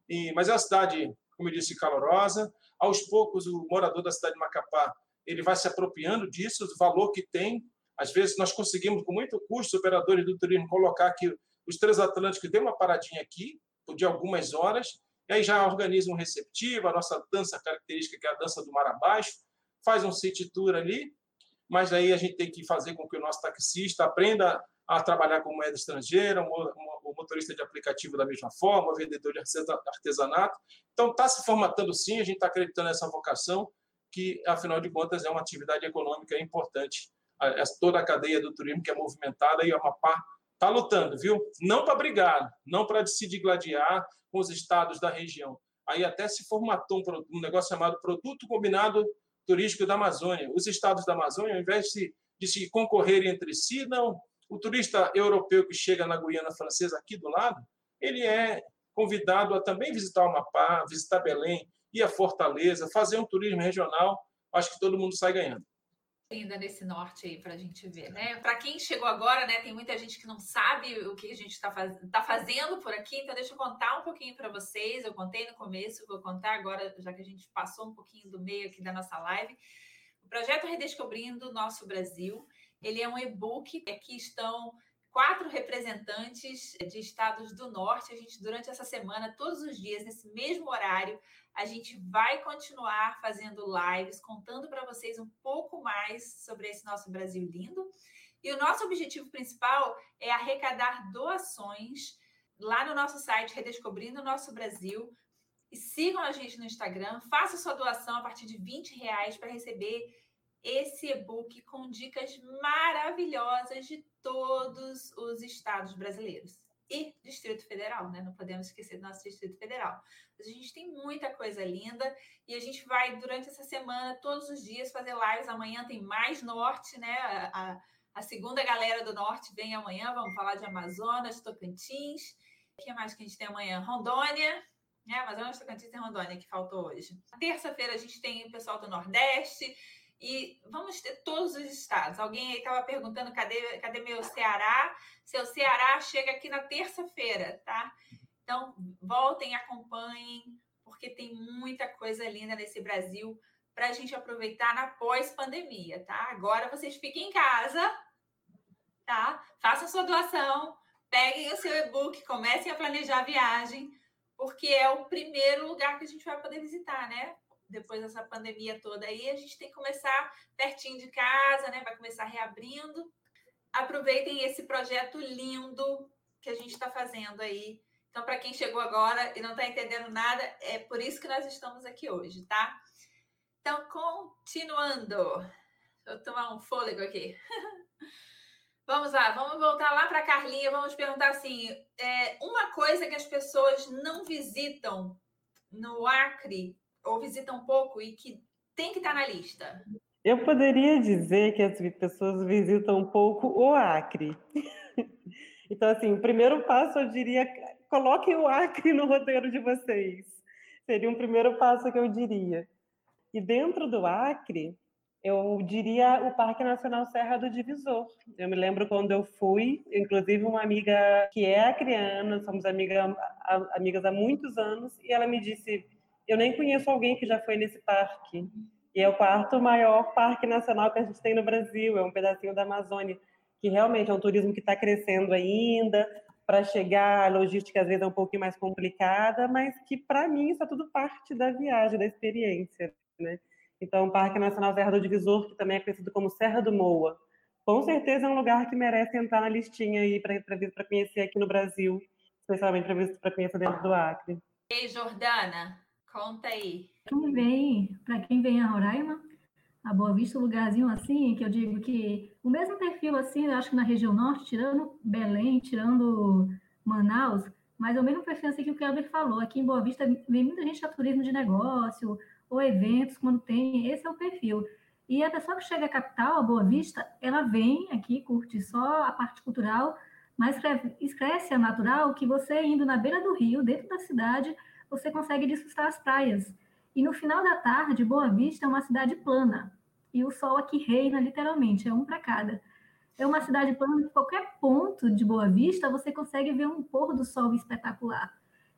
Speaker 5: e, mas é uma cidade, como eu disse, calorosa. Aos poucos, o morador da cidade de Macapá ele vai se apropriando disso, do valor que tem. Às vezes, nós conseguimos, com muito custo, operadores do turismo, colocar que os transatlânticos dê uma paradinha aqui, de algumas horas, e aí já organiza um receptivo, a nossa dança característica, que é a dança do mar abaixo, faz um city tour ali, mas aí a gente tem que fazer com que o nosso taxista aprenda a trabalhar com moeda estrangeira, motorista de aplicativo da mesma forma, vendedor de artesanato. Então, está se formatando sim, a gente está acreditando nessa vocação, que, afinal de contas, é uma atividade econômica importante. Toda a cadeia do turismo que é movimentada e a Amapá está lutando, viu? Não para brigar, não para se digladiar com os estados da região. Aí até se formatou um, um negócio chamado Produto Combinado Turístico da Amazônia. Os estados da Amazônia, ao invés de, de se concorrerem entre si, não. O turista europeu que chega na Guiana Francesa, aqui do lado, ele é convidado a também visitar o Amapá, visitar Belém, ir a Fortaleza, fazer um turismo regional. Acho que todo mundo sai ganhando
Speaker 1: ainda nesse norte aí para a gente ver, né? Para quem chegou agora, né? Tem muita gente que não sabe o que a gente está faz... tá fazendo por aqui, então deixa eu contar um pouquinho para vocês. Eu contei no começo, vou contar agora, já que a gente passou um pouquinho do meio aqui da nossa live. O projeto Redescobrindo Nosso Brasil, ele é um e-book. Aqui estão quatro representantes de estados do norte. A gente, durante essa semana, todos os dias, nesse mesmo horário, a gente vai continuar fazendo lives, contando para vocês um pouco mais sobre esse nosso Brasil lindo. E o nosso objetivo principal é arrecadar doações lá no nosso site Redescobrindo o Nosso Brasil. E sigam a gente no Instagram, faça sua doação a partir de 20 reais para receber esse e-book com dicas maravilhosas de todos os estados brasileiros e Distrito Federal, né? Não podemos esquecer do nosso Distrito Federal. A gente tem muita coisa linda e a gente vai, durante essa semana, todos os dias, fazer lives. Amanhã tem mais norte, né? A, a segunda galera do norte vem amanhã. Vamos falar de Amazonas, Tocantins. O que mais que a gente tem amanhã? Rondônia. Né? Amazonas, Tocantins e Rondônia, que faltou hoje. Terça-feira a gente tem o pessoal do Nordeste. E vamos ter todos os estados. Alguém aí estava perguntando cadê, cadê meu Ceará? Seu Ceará chega aqui na terça-feira, tá? Então, voltem, acompanhem, porque tem muita coisa linda nesse Brasil para a gente aproveitar na pós-pandemia, tá? Agora vocês fiquem em casa, tá? Façam sua doação, peguem o seu e-book, comecem a planejar a viagem, porque é o primeiro lugar que a gente vai poder visitar, né? Depois dessa pandemia toda aí, a gente tem que começar pertinho de casa, né? Vai começar reabrindo. Aproveitem esse projeto lindo que a gente está fazendo aí. Então, para quem chegou agora e não está entendendo nada, é por isso que nós estamos aqui hoje, tá? Então, continuando. Deixa eu tomar um fôlego aqui. vamos lá, vamos voltar lá para a Carlinha. Vamos perguntar assim: é, uma coisa que as pessoas não visitam no Acre ou visita um pouco e que tem que estar na lista?
Speaker 2: Eu poderia dizer que as pessoas visitam pouco o Acre. Então, assim, o primeiro passo eu diria, coloquem o Acre no roteiro de vocês. Seria um primeiro passo que eu diria. E dentro do Acre, eu diria o Parque Nacional Serra do Divisor. Eu me lembro quando eu fui, inclusive uma amiga que é acriana, somos amiga, amigas há muitos anos, e ela me disse, eu nem conheço alguém que já foi nesse parque. E é o quarto maior parque nacional que a gente tem no Brasil, é um pedacinho da Amazônia, que realmente é um turismo que está crescendo ainda. Para chegar, a logística às vezes é um pouquinho mais complicada, mas que para mim isso é tudo parte da viagem, da experiência. Né? Então, o Parque Nacional Serra do Divisor, que também é conhecido como Serra do Moa, com certeza é um lugar que merece entrar na listinha aí para conhecer aqui no Brasil, especialmente para conhecer dentro do Acre.
Speaker 1: Ei, Jordana, Conta aí.
Speaker 4: Quem vem, para quem vem a Roraima, a Boa Vista, um lugarzinho assim, que eu digo que o mesmo perfil assim, eu acho que na região norte, tirando Belém, tirando Manaus, mas é o mesmo perfil assim que o Kelber falou. Aqui em Boa Vista vem muita gente a turismo de negócio, ou eventos, quando tem, esse é o perfil. E a pessoa que chega à capital, a Boa Vista, ela vem aqui, curte só a parte cultural, mas cresce a natural que você indo na beira do rio, dentro da cidade, você consegue desfrutar as praias. E no final da tarde, Boa Vista é uma cidade plana. E o sol aqui reina literalmente, é um para cada. É uma cidade plana, em qualquer ponto de Boa Vista, você consegue ver um pôr do sol espetacular.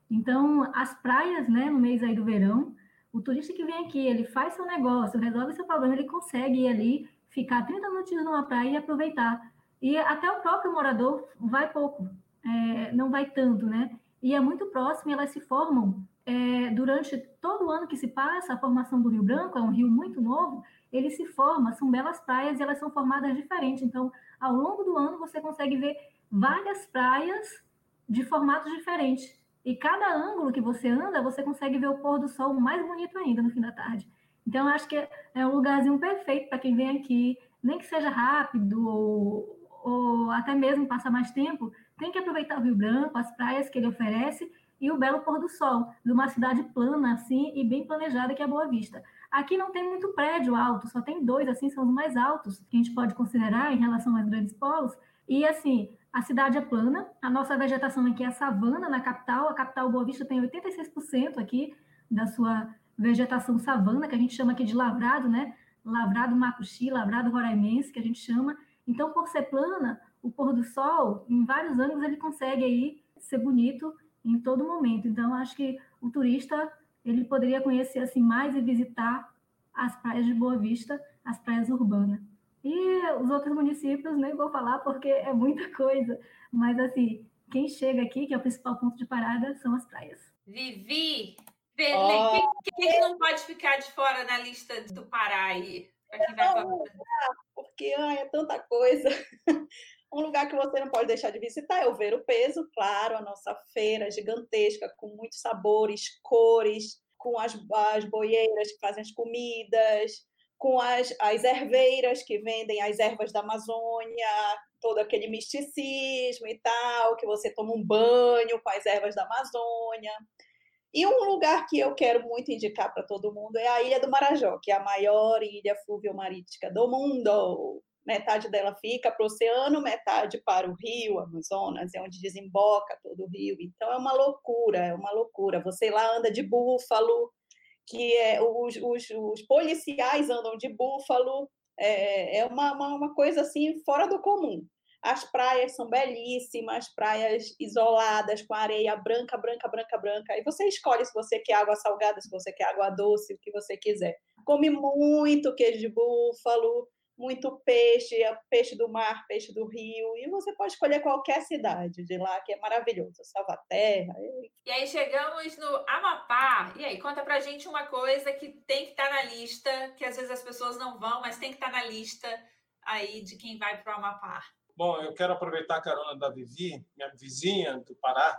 Speaker 4: Então, as praias, né, no mês aí do verão, o turista que vem aqui, ele faz seu negócio, resolve seu problema, ele consegue ir ali, ficar 30 minutinhos numa praia e aproveitar. E até o próprio morador vai pouco, é, não vai tanto, né? E é muito próximo, e elas se formam é, durante todo o ano que se passa, a formação do Rio Branco, é um rio muito novo, ele se forma, são belas praias e elas são formadas diferentes. Então, ao longo do ano, você consegue ver várias praias de formatos diferentes. E cada ângulo que você anda, você consegue ver o pôr do sol mais bonito ainda no fim da tarde. Então, acho que é um lugarzinho perfeito para quem vem aqui, nem que seja rápido ou, ou até mesmo passar mais tempo, tem que aproveitar o Rio Branco, as praias que ele oferece e o belo pôr do sol de uma cidade plana assim e bem planejada que é Boa Vista. Aqui não tem muito prédio alto, só tem dois, assim, são os mais altos que a gente pode considerar em relação aos grandes polos. E assim, a cidade é plana, a nossa vegetação aqui é savana na capital, a capital Boa Vista tem 86% aqui da sua vegetação savana, que a gente chama aqui de lavrado, né? Lavrado macuxi, lavrado roraimense, que a gente chama. Então, por ser plana, o pôr do sol, em vários ângulos, ele consegue aí ser bonito em todo momento. Então, acho que o turista ele poderia conhecer assim mais e visitar as praias de Boa Vista, as praias urbanas. E os outros municípios nem vou falar porque é muita coisa, mas assim, quem chega aqui, que é o principal ponto de parada, são as praias.
Speaker 1: Vivi, Belém, oh. quem, quem não pode ficar de fora na lista do Pará aí?
Speaker 3: Porque ai, é tanta coisa. Um lugar que você não pode deixar de visitar é o Ver o Peso, claro, a nossa feira gigantesca, com muitos sabores, cores, com as, as boieiras que fazem as comidas, com as, as erveiras que vendem as ervas da Amazônia, todo aquele misticismo e tal, que você toma um banho com as ervas da Amazônia. E um lugar que eu quero muito indicar para todo mundo é a Ilha do Marajó, que é a maior ilha fluviomarítica do mundo. Metade dela fica para o oceano, metade para o rio Amazonas, é onde desemboca todo o rio. Então é uma loucura, é uma loucura. Você lá anda de búfalo, que é, os, os, os policiais andam de búfalo, é, é uma, uma, uma, coisa assim fora do comum. As praias são belíssimas, praias isoladas, com areia branca, branca, branca, branca. Aí você escolhe se você quer água salgada, se você quer água doce, o que você quiser. Come muito queijo de búfalo, muito peixe, é peixe do mar, peixe do rio, e você pode escolher qualquer cidade de lá, que é maravilhoso, Salvaterra.
Speaker 1: E... e aí chegamos no Amapá, e aí conta pra gente uma coisa que tem que estar tá na lista, que às vezes as pessoas não vão, mas tem que estar tá na lista aí de quem vai para o Amapá.
Speaker 5: Bom, eu quero aproveitar a carona da Vivi, minha vizinha do Pará,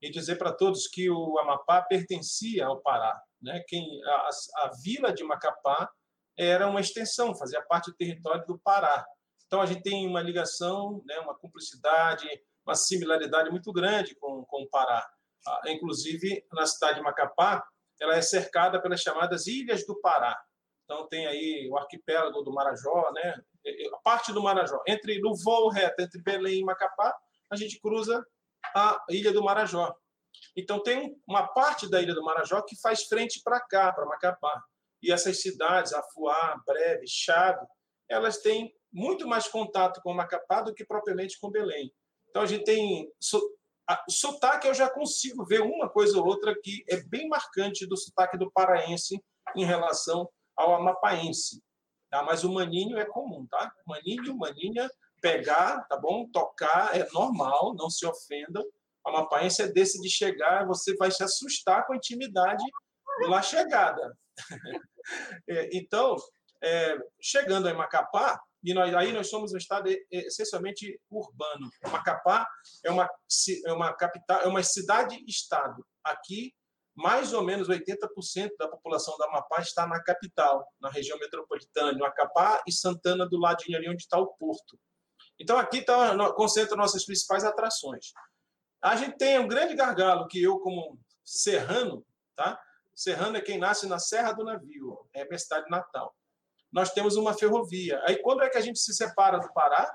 Speaker 5: e dizer para todos que o Amapá pertencia ao Pará. Né? Quem, a, a vila de Macapá era uma extensão, fazia parte do território do Pará. Então, a gente tem uma ligação, né, uma cumplicidade, uma similaridade muito grande com, com o Pará. Ah, inclusive, na cidade de Macapá, ela é cercada pelas chamadas Ilhas do Pará. Então, tem aí o arquipélago do Marajó, né? a parte do Marajó. Entre, no voo reto entre Belém e Macapá, a gente cruza a Ilha do Marajó. Então, tem uma parte da Ilha do Marajó que faz frente para cá, para Macapá. E essas cidades, Afuá, Breve, Chave, elas têm muito mais contato com Macapá do que propriamente com Belém. Então a gente tem sotaque, eu já consigo ver uma coisa ou outra que é bem marcante do sotaque do paraense em relação ao amapaense. Tá? Mas o maninho é comum, tá? Maninho, maninha, pegar, tá bom? Tocar é normal, não se ofendam. O amapaense é desse de chegar, você vai se assustar com a intimidade lá chegada. É, então, é, chegando em Macapá, e nós, aí nós somos um estado essencialmente urbano. Macapá é uma, é uma capital, é uma cidade-estado. Aqui, mais ou menos 80% da população da Amapá está na capital, na região metropolitana, Macapá e Santana, do ladinho ali onde está o porto. Então, aqui tá, concentra nossas principais atrações. A gente tem um grande gargalo que eu, como serrano, tá? Serrano é quem nasce na Serra do Navio, é minha cidade natal. Nós temos uma ferrovia. Aí, quando é que a gente se separa do Pará?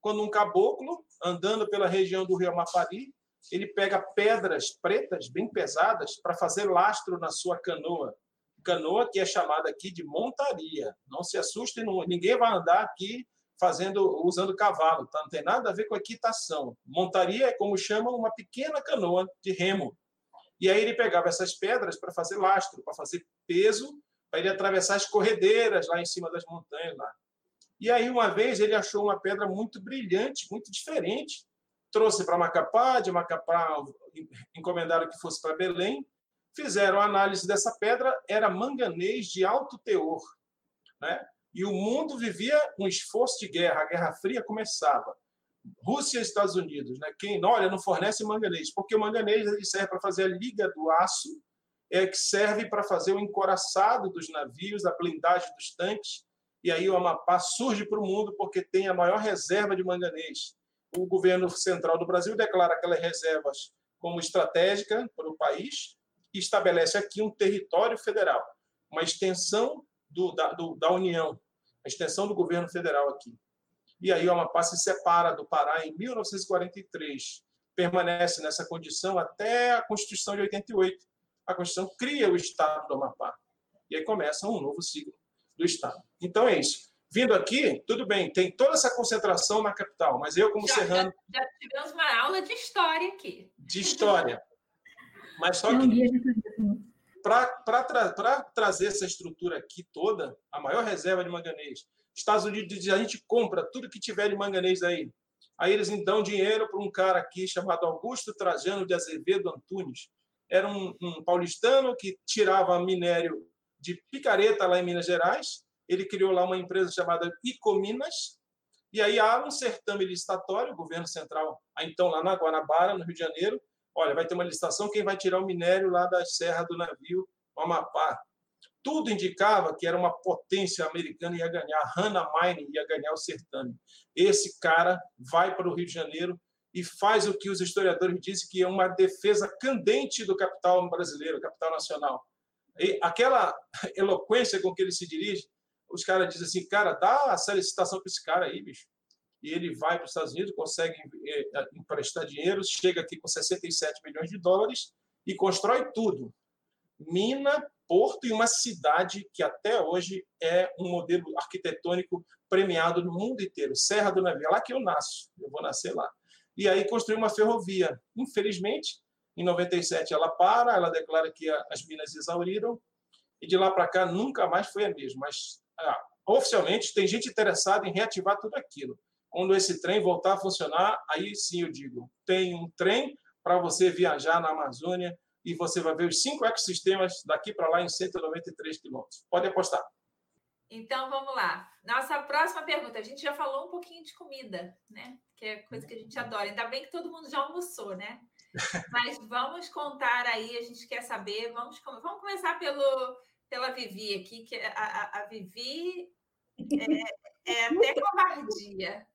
Speaker 5: Quando um caboclo andando pela região do Rio Amapari, ele pega pedras pretas bem pesadas para fazer lastro na sua canoa. Canoa que é chamada aqui de montaria. Não se assustem, ninguém vai andar aqui fazendo usando cavalo, tá? Não tem nada a ver com equitação. Montaria é como chamam uma pequena canoa de remo. E aí ele pegava essas pedras para fazer lastro, para fazer peso, para ele atravessar as corredeiras lá em cima das montanhas lá. E aí uma vez ele achou uma pedra muito brilhante, muito diferente, trouxe para Macapá, de Macapá encomendaram que fosse para Belém, fizeram a análise dessa pedra, era manganês de alto teor, né? E o mundo vivia um esforço de guerra, a Guerra Fria começava. Rússia e Estados Unidos, né? Quem, olha, não fornece manganês, porque o manganês ele serve para fazer a liga do aço, é que serve para fazer o encoraçado dos navios, a blindagem dos tanques, e aí o Amapá surge para o mundo porque tem a maior reserva de manganês. O governo central do Brasil declara aquelas reservas como estratégica para o país e estabelece aqui um território federal, uma extensão do, da, do, da União, a extensão do governo federal aqui. E aí o Amapá se separa do Pará em 1943, permanece nessa condição até a Constituição de 88. A Constituição cria o Estado do Amapá. E aí começa um novo ciclo do Estado. Então é isso. Vindo aqui, tudo bem, tem toda essa concentração na capital, mas eu, como
Speaker 1: já,
Speaker 5: serrano.
Speaker 1: Já, já tivemos uma aula de história aqui.
Speaker 5: De história. Mas só que para tra trazer essa estrutura aqui toda, a maior reserva de manganês, Estados Unidos diz, a gente compra tudo que tiver de manganês aí. Aí eles dão dinheiro para um cara aqui chamado Augusto Trajano de Azevedo Antunes. Era um, um paulistano que tirava minério de picareta lá em Minas Gerais. Ele criou lá uma empresa chamada Icominas. E aí há um certame licitatório, o governo central, então lá na Guanabara, no Rio de Janeiro, Olha, vai ter uma licitação, quem vai tirar o minério lá da serra do navio, o Amapá. Tudo indicava que era uma potência americana ia ganhar, Hannah Mine ia ganhar o certame. Esse cara vai para o Rio de Janeiro e faz o que os historiadores dizem que é uma defesa candente do capital brasileiro, capital nacional. E aquela eloquência com que ele se dirige, os caras dizem assim, cara, dá essa licitação para esse cara aí, bicho e ele vai para os Estados Unidos, consegue eh, eh, emprestar dinheiro, chega aqui com 67 milhões de dólares e constrói tudo. Mina, porto e uma cidade que até hoje é um modelo arquitetônico premiado no mundo inteiro. Serra do Navio, é lá que eu nasço, eu vou nascer lá. E aí construiu uma ferrovia. Infelizmente, em 97 ela para, ela declara que as minas exauriram, e de lá para cá nunca mais foi a mesma. Mas ah, oficialmente tem gente interessada em reativar tudo aquilo. Quando esse trem voltar a funcionar, aí sim eu digo: tem um trem para você viajar na Amazônia e você vai ver os cinco ecossistemas daqui para lá em 193 quilômetros. Pode apostar.
Speaker 1: Então vamos lá. Nossa próxima pergunta. A gente já falou um pouquinho de comida, né? Que é coisa que a gente adora. Ainda bem que todo mundo já almoçou, né? Mas vamos contar aí, a gente quer saber. Vamos, vamos começar pelo, pela Vivi aqui, que a, a, a Vivi é, é até covardia.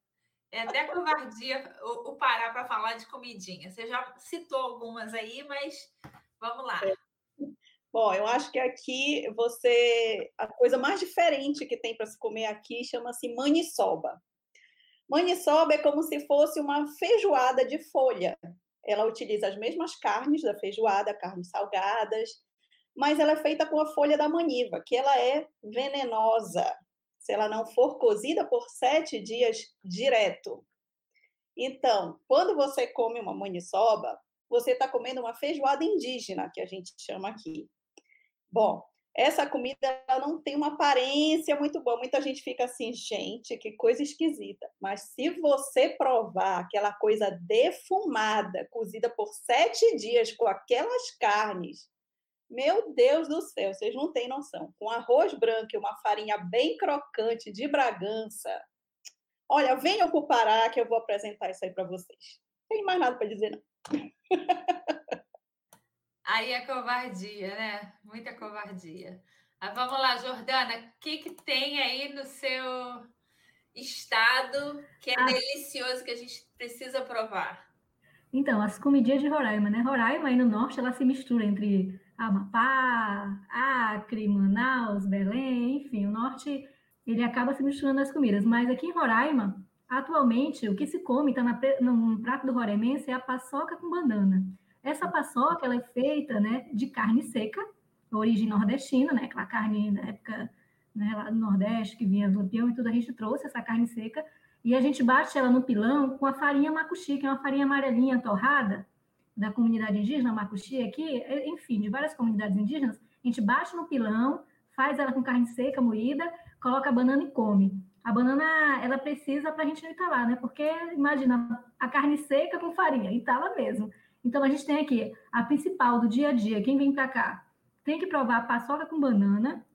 Speaker 1: É até covardia o, o parar para falar de comidinha. Você já citou algumas aí, mas vamos lá.
Speaker 3: É. Bom, eu acho que aqui você. A coisa mais diferente que tem para se comer aqui chama-se maniçoba. Maniçoba é como se fosse uma feijoada de folha. Ela utiliza as mesmas carnes da feijoada, carnes salgadas, mas ela é feita com a folha da maniva, que ela é venenosa se ela não for cozida por sete dias direto. Então, quando você come uma maniçoba, você está comendo uma feijoada indígena, que a gente chama aqui. Bom, essa comida não tem uma aparência muito boa. Muita gente fica assim, gente, que coisa esquisita. Mas se você provar aquela coisa defumada, cozida por sete dias com aquelas carnes meu Deus do céu, vocês não têm noção. Com arroz branco e uma farinha bem crocante de Bragança. Olha, venham para o Pará que eu vou apresentar isso aí para vocês. Não tem mais nada para dizer, não.
Speaker 1: Aí é covardia, né? Muita covardia. Ah, vamos lá, Jordana, o que, que tem aí no seu estado que é ah. delicioso que a gente precisa provar?
Speaker 4: Então, as comidinhas de Roraima, né? Roraima aí no norte, ela se mistura entre Amapá, Acre, Manaus, Belém, enfim, o norte ele acaba se misturando nas comidas. Mas aqui em Roraima, Atualmente, o que se come tá na, no prato do roraimense é a paçoca com banana. Essa paçoca ela é feita né, de carne seca, origem nordestina, né, aquela carne da época né, lá do Nordeste, que vinha do Lampião e tudo, a gente trouxe essa carne seca, e a gente bate ela no pilão com a farinha macuxi, que é uma farinha amarelinha torrada, da comunidade indígena, macuxi aqui, enfim, de várias comunidades indígenas, a gente bate no pilão, faz ela com carne seca, moída, coloca banana e come. A banana, ela precisa para a gente não entalar, né? Porque, imagina, a carne seca com farinha, entala mesmo. Então, a gente tem aqui a principal do dia a dia, quem vem para cá, tem que provar a paçoca com banana,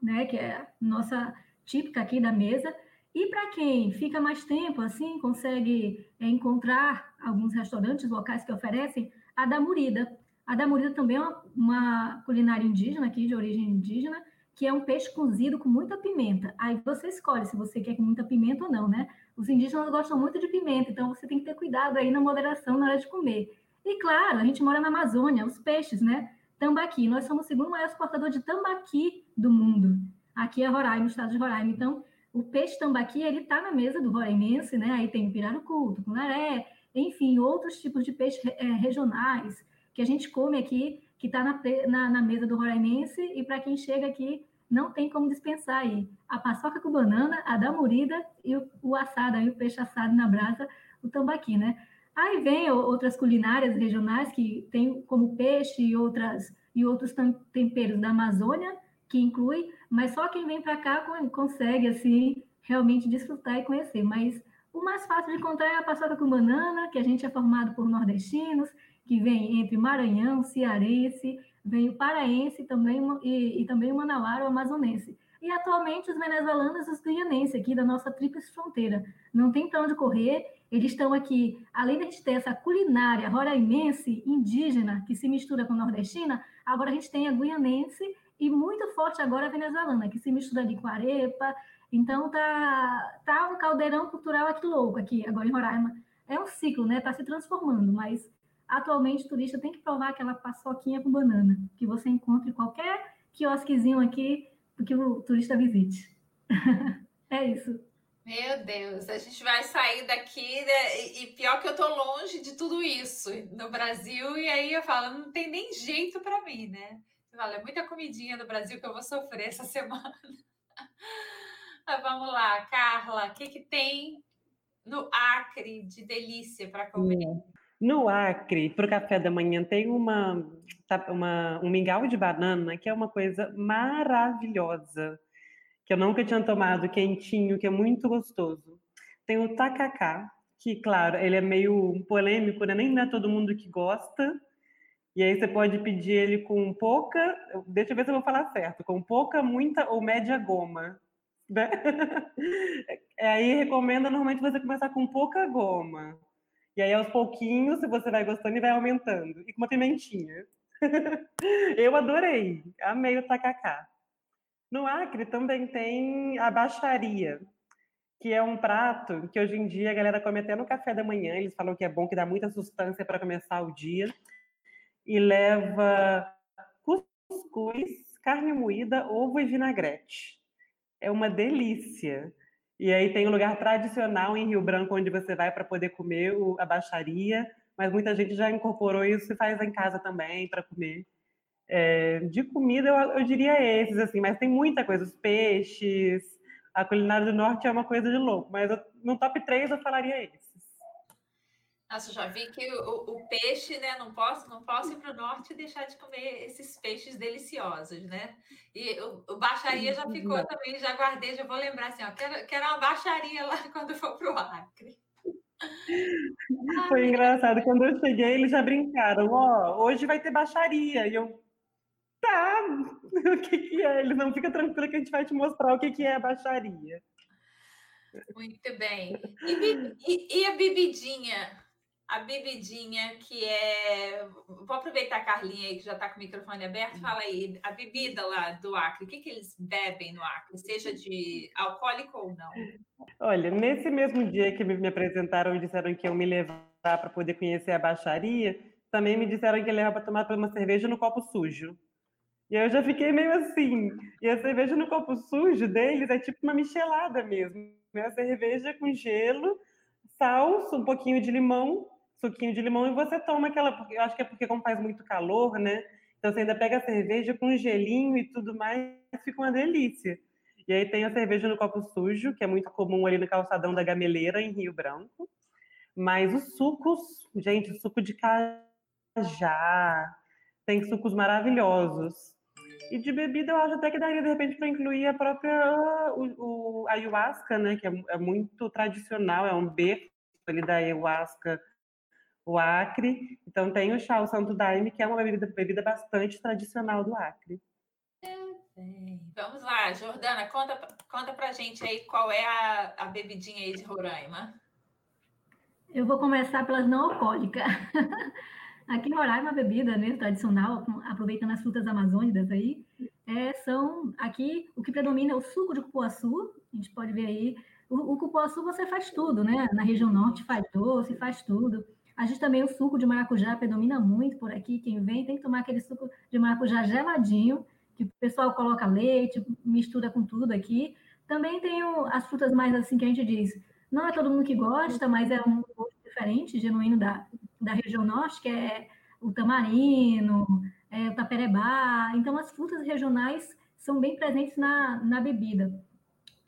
Speaker 4: né? Que é nossa típica aqui da mesa. E para quem fica mais tempo, assim, consegue é, encontrar alguns restaurantes locais que oferecem a da murida. A da murida também é uma, uma culinária indígena aqui, de origem indígena, que é um peixe cozido com muita pimenta. Aí você escolhe se você quer com muita pimenta ou não, né? Os indígenas gostam muito de pimenta, então você tem que ter cuidado aí na moderação na hora de comer. E claro, a gente mora na Amazônia, os peixes, né? Tambaqui. Nós somos o segundo maior exportador de tambaqui do mundo. Aqui é Roraima, no estado de Roraima. Então, o peixe tambaqui, ele está na mesa do roraimense, né? Aí tem o pirarucu, tucunaré, enfim, outros tipos de peixes é, regionais que a gente come aqui, que está na, na, na, mesa do roraimense, e para quem chega aqui, não tem como dispensar aí. A paçoca com banana, a da morida e o, o assado, aí, o peixe assado na brasa, o tambaqui, né? Aí vem outras culinárias regionais que tem como peixe e outras e outros temperos da Amazônia que inclui, mas só quem vem para cá consegue assim realmente desfrutar e conhecer. Mas o mais fácil de encontrar é a paçoca com banana, que a gente é formado por nordestinos, que vem entre Maranhão, Cearense, vem o paraense também e, e também o manauara, o amazonense. E atualmente os venezuelanos e os guianenses aqui da nossa tríplice fronteira. Não tem para onde correr, eles estão aqui, além de a gente ter essa culinária roraimense, indígena, que se mistura com nordestina, agora a gente tem a guianense e muito forte agora a venezuelana, que se mistura ali com arepa. Então tá, tá um caldeirão cultural aqui louco aqui, agora em Roraima. É um ciclo, né? Tá se transformando, mas atualmente o turista tem que provar aquela paçoquinha com banana, que você encontra em qualquer quiosquezinho aqui que o turista visite. é isso.
Speaker 1: Meu Deus, a gente vai sair daqui né? e pior que eu tô longe de tudo isso no Brasil e aí eu falo, não tem nem jeito para mim, né? Olha, é muita comidinha do Brasil que eu vou sofrer essa semana. Mas vamos lá, Carla, o que, que tem no Acre de delícia para comer?
Speaker 2: No Acre, para o café da manhã, tem uma, uma, um mingau de banana que é uma coisa maravilhosa, que eu nunca tinha tomado, quentinho, que é muito gostoso. Tem o tacacá, que, claro, ele é meio polêmico, né? nem é todo mundo que gosta, e aí você pode pedir ele com pouca, deixa eu ver se eu vou falar certo, com pouca, muita ou média goma. Né? aí recomenda normalmente você começar com pouca goma. E aí aos pouquinhos, você vai gostando, e vai aumentando. E com uma pimentinha. eu adorei, amei o tacacá. No Acre também tem a baixaria, que é um prato que hoje em dia a galera come até no café da manhã. Eles falam que é bom, que dá muita sustância para começar o dia e leva cuscuz, carne moída, ovo e vinagrete. É uma delícia. E aí tem um lugar tradicional em Rio Branco onde você vai para poder comer a baixaria, mas muita gente já incorporou isso e faz em casa também para comer. É, de comida, eu, eu, diria esses, assim, mas tem muita coisa, os peixes, a culinária do norte é uma coisa de louco, mas eu, no top 3 eu falaria esses.
Speaker 1: Nossa, já vi que o, o, peixe, né? Não posso, não posso ir para o norte e deixar de comer esses peixes deliciosos, né? E o, o baixaria já ficou também, já guardei, já vou lembrar assim, ó, quero, quero uma baixaria lá quando for para o Acre.
Speaker 2: Foi engraçado, quando eu cheguei, eles já brincaram, ó, oh, hoje vai ter baixaria. E eu, tá, o que, que é? Eles não fica tranquilo que a gente vai te mostrar o que, que é a baixaria.
Speaker 1: Muito bem. E, e, e a bebidinha? A bebidinha que é. Vou aproveitar a Carlinha aí, que já está com o microfone aberto. Fala aí, a bebida lá do Acre, o que, que eles bebem no Acre, seja de alcoólico ou não?
Speaker 2: Olha, nesse mesmo dia que me apresentaram e disseram que iam me levar para poder conhecer a baixaria, também me disseram que ia levar para tomar uma cerveja no copo sujo. E eu já fiquei meio assim. E a cerveja no copo sujo deles é tipo uma michelada mesmo. É a cerveja com gelo, sal, um pouquinho de limão, suquinho de limão, e você toma aquela. Eu acho que é porque, como faz muito calor, né? Então você ainda pega a cerveja com gelinho e tudo mais, fica uma delícia. E aí tem a cerveja no copo sujo, que é muito comum ali no calçadão da Gameleira, em Rio Branco. Mas os sucos, gente, suco de cajá, tem sucos maravilhosos. E de bebida eu acho até que daria de repente para incluir a própria o, o ayahuasca, né, que é, é, muito tradicional, é um berço ali da ayahuasca, o Acre. Então tem o chá, o Santo Daime, que é uma bebida, bebida bastante tradicional do Acre.
Speaker 1: Vamos lá, Jordana, conta, conta pra gente aí qual é a, a bebidinha aí de Roraima.
Speaker 4: Eu vou começar pelas não alcoólicas. Aqui em Roraima, a bebida né, tradicional, aproveitando as frutas amazônicas aí, é, são aqui o que predomina é o suco de cupuaçu. A gente pode ver aí. O, o cupuaçu você faz tudo, né? Na região norte faz doce, faz tudo. A gente também o suco de maracujá predomina muito por aqui. Quem vem tem que tomar aquele suco de maracujá geladinho, que o pessoal coloca leite, mistura com tudo aqui. Também tem as frutas mais assim que a gente diz. Não é todo mundo que gosta, mas é um gosto diferente, genuíno da, da região norte, que é o tamarino, é, o taperebá. Então, as frutas regionais são bem presentes na, na bebida.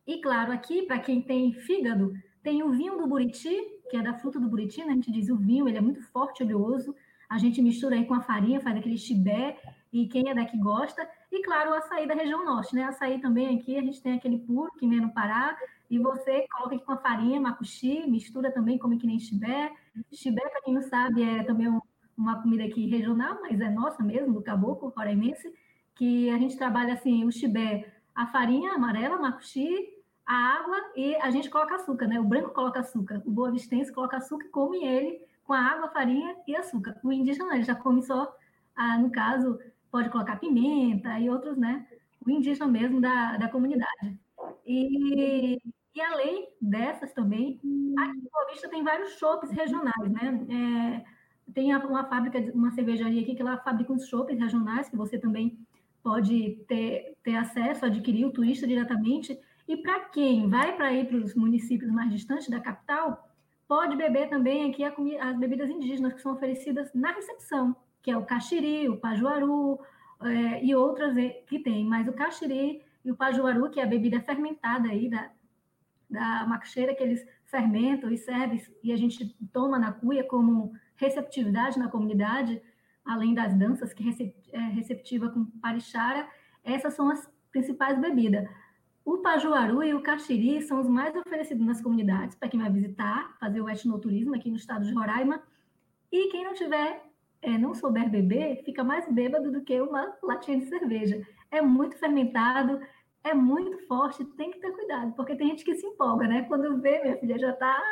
Speaker 4: E, claro, aqui, para quem tem fígado, tem o vinho do Buriti, que é da fruta do Buriti, né? a gente diz o vinho, ele é muito forte, oleoso. A gente mistura aí com a farinha, faz aquele chibé, e quem é daqui gosta. E, claro, o açaí da região norte, né? Açaí também aqui, a gente tem aquele puro, que vem no Pará, e você coloca aqui com a farinha, macuxi, mistura também, come que nem chibé. Chibé, para quem não sabe, é também um, uma comida aqui regional, mas é nossa mesmo, do caboclo roraimense, que a gente trabalha assim, o chibé, a farinha amarela, macuxi, a água e a gente coloca açúcar, né? O branco coloca açúcar, o boa vistense coloca açúcar e come ele com a água, farinha e açúcar. O indígena ele já come só, ah, no caso, pode colocar pimenta e outros, né? O indígena mesmo da, da comunidade. E e além dessas também, aqui em Boa Vista tem vários shoppes regionais, né? É, tem uma fábrica, uma cervejaria aqui que ela fabrica uns shoppes regionais que você também pode ter, ter acesso, adquirir o turista diretamente. E para quem vai para ir para os municípios mais distantes da capital, pode beber também aqui as bebidas indígenas que são oferecidas na recepção, que é o caxiri, o pajuaru é, e outras que tem. Mas o caxiri e o pajuaru, que é a bebida fermentada aí da, da macaxeira que eles fermentam e servem, e a gente toma na cuia como receptividade na comunidade, além das danças que é receptiva com parichara, essas são as principais bebidas. O pajuaru e o caxiri são os mais oferecidos nas comunidades para quem vai visitar, fazer o etnoturismo aqui no estado de Roraima. E quem não tiver, é, não souber beber, fica mais bêbado do que uma latinha de cerveja. É muito fermentado, é muito forte, tem que ter cuidado, porque tem gente que se empolga, né? Quando vê, minha filha já está.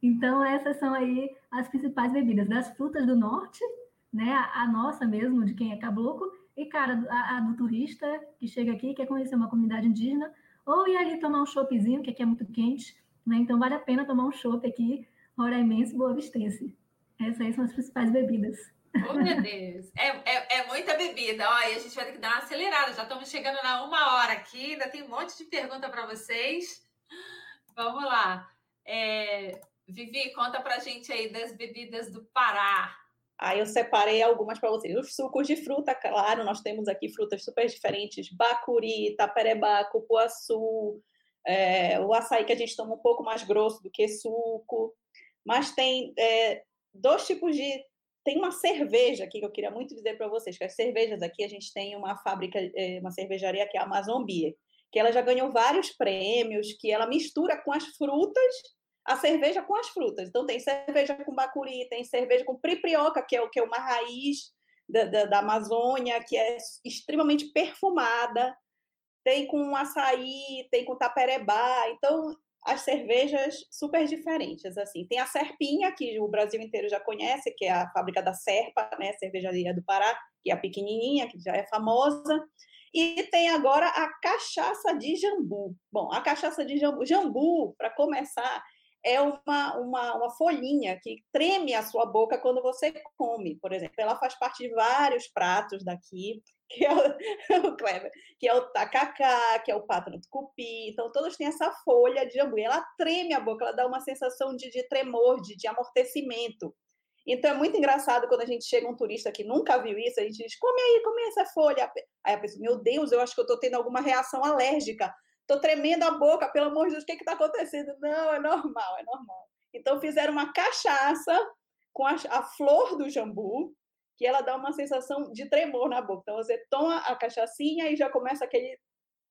Speaker 4: Então, essas são aí as principais bebidas das frutas do norte, né? A, a nossa mesmo, de quem é caboclo, e, cara, a, a, do turista que chega aqui, quer conhecer uma comunidade indígena, ou ir ali tomar um choppzinho, que aqui é muito quente, né? Então, vale a pena tomar um chopp aqui, Roraimense Boa Vistense. Essas aí são as principais bebidas.
Speaker 1: Oh, meu Deus. É, é, é, muita bebida. Olha, a gente vai ter que dar uma acelerada. Já estamos chegando na uma hora aqui. Ainda tem um monte de pergunta para vocês. Vamos lá. É, Vivi, conta para a gente aí das bebidas do Pará.
Speaker 3: Aí eu separei algumas para vocês. Os sucos de fruta, claro, nós temos aqui frutas super diferentes: bacuri, taperebá, cupuaçu, é, o açaí que a gente toma um pouco mais grosso do que suco. Mas tem é, dois tipos de tem uma cerveja aqui que eu queria muito dizer para vocês, que as cervejas aqui, a gente tem uma fábrica, é, uma cervejaria que é a Amazon Beer, que ela já ganhou vários prêmios, que ela mistura com as frutas, a cerveja com as frutas. Então tem cerveja com bacuri, tem cerveja com priprioca, que é, que é uma raiz da, da, da Amazônia, que é extremamente perfumada, tem com açaí, tem com taperebá. Então, as cervejas super diferentes, assim. Tem a Serpinha, que o Brasil inteiro já conhece, que é a fábrica da Serpa, né, cervejaria do Pará, que é a pequenininha, que já é famosa. E tem agora a cachaça de jambu. Bom, a cachaça de jambu, jambu, para começar, é uma, uma, uma folhinha que treme a sua boca quando você come, por exemplo. Ela faz parte de vários pratos daqui, que é o, o Kleber, que é o tacacá, que é o pato no tucupi. Então, todos têm essa folha de jambu. E ela treme a boca, ela dá uma sensação de, de tremor, de, de amortecimento. Então, é muito engraçado quando a gente chega um turista que nunca viu isso, a gente diz, come aí, come essa folha. Aí a pessoa, meu Deus, eu acho que eu estou tendo alguma reação alérgica. Estou tremendo a boca, pelo amor de Deus, o que está acontecendo? Não, é normal, é normal. Então, fizeram uma cachaça com a, a flor do jambu, que ela dá uma sensação de tremor na boca. Então, você toma a cachaçinha e já começa aquele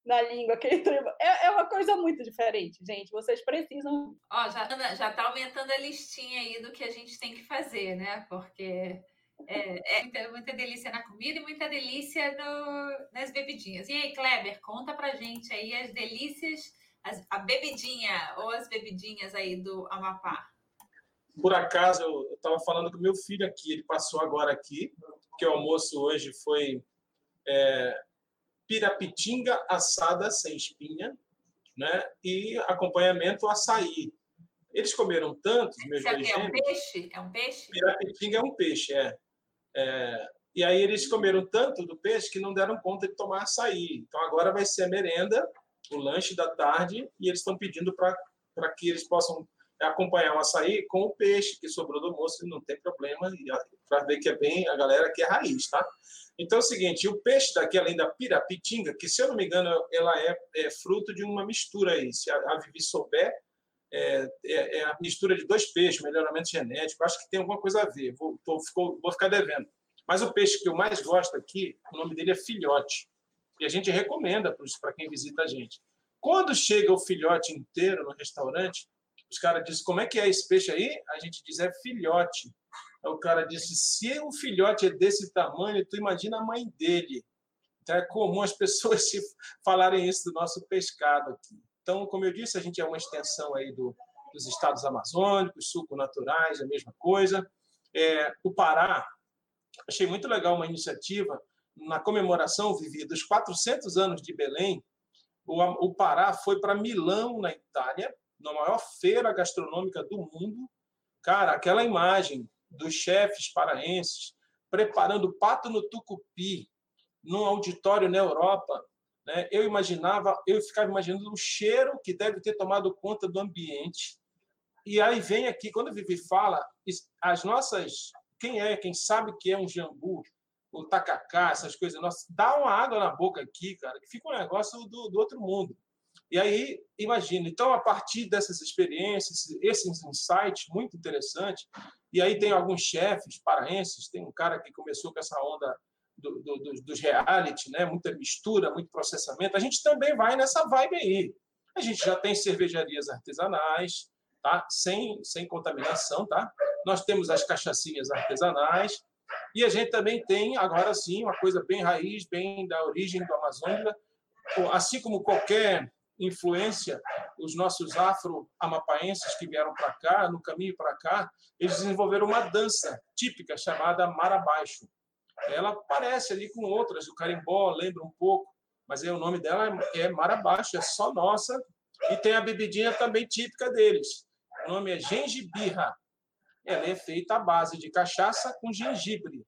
Speaker 3: na língua, aquele tremor. É, é uma coisa muito diferente, gente. Vocês precisam.
Speaker 1: Ó, já, já tá aumentando a listinha aí do que a gente tem que fazer, né? Porque é, é muita, muita, delícia na comida e muita delícia no, nas bebidinhas. E aí, Kleber, conta pra gente aí as delícias, as, a bebidinha ou as bebidinhas aí do Amapá.
Speaker 5: Por acaso, eu estava falando com meu filho aqui, ele passou agora aqui, que o almoço hoje foi é, pirapitinga assada sem espinha, né? E acompanhamento açaí. Eles comeram tanto, meus
Speaker 1: dois é um peixe? É um peixe?
Speaker 5: Pirapitinga é um peixe, é. É, e aí eles comeram tanto do peixe que não deram conta de tomar açaí. Então agora vai ser a merenda, o lanche da tarde, e eles estão pedindo para que eles possam acompanhar o açaí com o peixe que sobrou do almoço, não tem problema, para ver que é bem a galera que é raiz, tá? Então é o seguinte, o peixe daqui, além da pirapitinga, que se eu não me engano, ela é, é fruto de uma mistura aí, se a, a Vivi souber, é, é, é, a mistura de dois peixes, melhoramento genético. Acho que tem alguma coisa a ver. Vou, tô, vou ficar devendo. Mas o peixe que eu mais gosto aqui, o nome dele é filhote. E a gente recomenda para quem visita a gente. Quando chega o filhote inteiro no restaurante, os caras dizem: Como é que é esse peixe aí? A gente diz: É filhote. Aí o cara disse: Se o filhote é desse tamanho, tu imagina a mãe dele. Então é comum as pessoas falarem isso do nosso pescado aqui. Então, como eu disse, a gente é uma extensão aí do, dos estados amazônicos, suco-naturais, a mesma coisa. É, o Pará, achei muito legal uma iniciativa na comemoração, Vivi, dos 400 anos de Belém. O, o Pará foi para Milão, na Itália, na maior feira gastronômica do mundo. Cara, aquela imagem dos chefes paraenses preparando pato no tucupi num auditório na Europa, né? Eu imaginava, eu ficava imaginando o cheiro que deve ter tomado conta do ambiente. E aí vem aqui, quando a Vivi fala, as nossas. Quem é, quem sabe que é um jambu, o tacacá, essas coisas nossas, dá uma água na boca aqui, cara, que fica um negócio do, do outro mundo. E aí, imagina, então, a partir dessas experiências, esses insights muito interessantes, e aí tem alguns chefes paraenses, tem um cara que começou com essa onda do, do, dos reality, né? muita mistura, muito processamento, a gente também vai nessa vibe aí. A gente já tem cervejarias artesanais, tá? sem, sem contaminação. Tá? Nós temos as cachaçinhas artesanais, e a gente também tem, agora sim, uma coisa bem raiz, bem da origem do Amazonas, assim como qualquer influência, os nossos afro-amapaenses que vieram para cá, no caminho para cá, eles desenvolveram uma dança típica chamada Marabaixo ela parece ali com outras. O carimbó lembra um pouco, mas aí o nome dela é Marabaixo, é só nossa. E tem a bebidinha também típica deles. O nome é gengibirra. Ela é feita à base de cachaça com gengibre.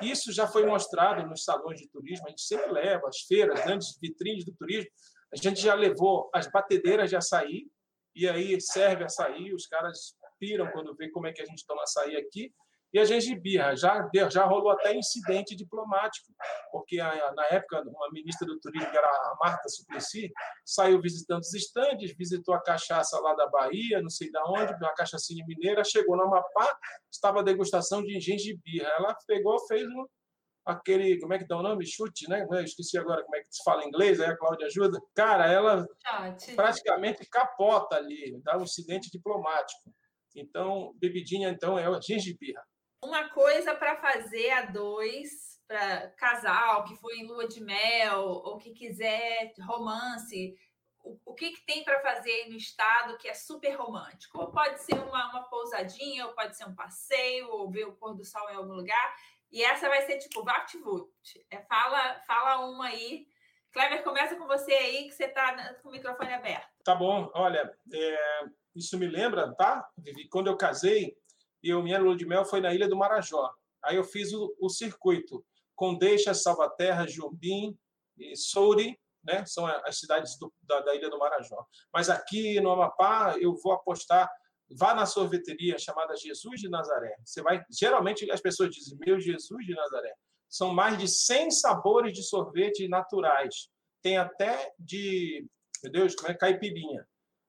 Speaker 5: Isso já foi mostrado nos salões de turismo, a gente sempre leva, as feiras, grandes vitrines do turismo. A gente já levou as batedeiras de açaí, e aí serve açaí, os caras piram quando vê como é que a gente toma açaí aqui. E a gengibirra, já, já rolou até incidente diplomático, porque na época uma ministra do turismo, que era a Marta Suplicy, saiu visitando os estandes, visitou a cachaça lá da Bahia, não sei de onde, uma cachaçinha mineira, chegou no Amapá, estava a degustação de gengibirra. Ela pegou, fez um, aquele, como é que dá o nome? Chute, né? Eu esqueci agora como é que se fala em inglês, aí a Cláudia ajuda. Cara, ela praticamente capota ali, dá um incidente diplomático. Então, bebidinha, então, é a gengibirra
Speaker 1: uma coisa para fazer a dois, para casal que foi em lua de mel ou que quiser romance, o, o que, que tem para fazer no estado que é super romântico? Ou pode ser uma, uma pousadinha, ou pode ser um passeio, ou ver o pôr do sol em algum lugar. E essa vai ser tipo VaptVult. É, fala, fala uma aí. Kleber, começa com você aí, que você está com o microfone aberto.
Speaker 5: Tá bom. Olha, é, isso me lembra, tá? Quando eu casei, eu minha lua de mel foi na Ilha do Marajó. Aí eu fiz o, o circuito Condeixa, Salvaterra, Jumbim e Souri, né? São as cidades do, da, da, Ilha do Marajó. Mas aqui no Amapá eu vou apostar vá na sorveteria chamada Jesus de Nazaré. Você vai, geralmente as pessoas dizem meu Jesus de Nazaré. São mais de 100 sabores de sorvete naturais. Tem até de, meu Deus, como é caipirinha.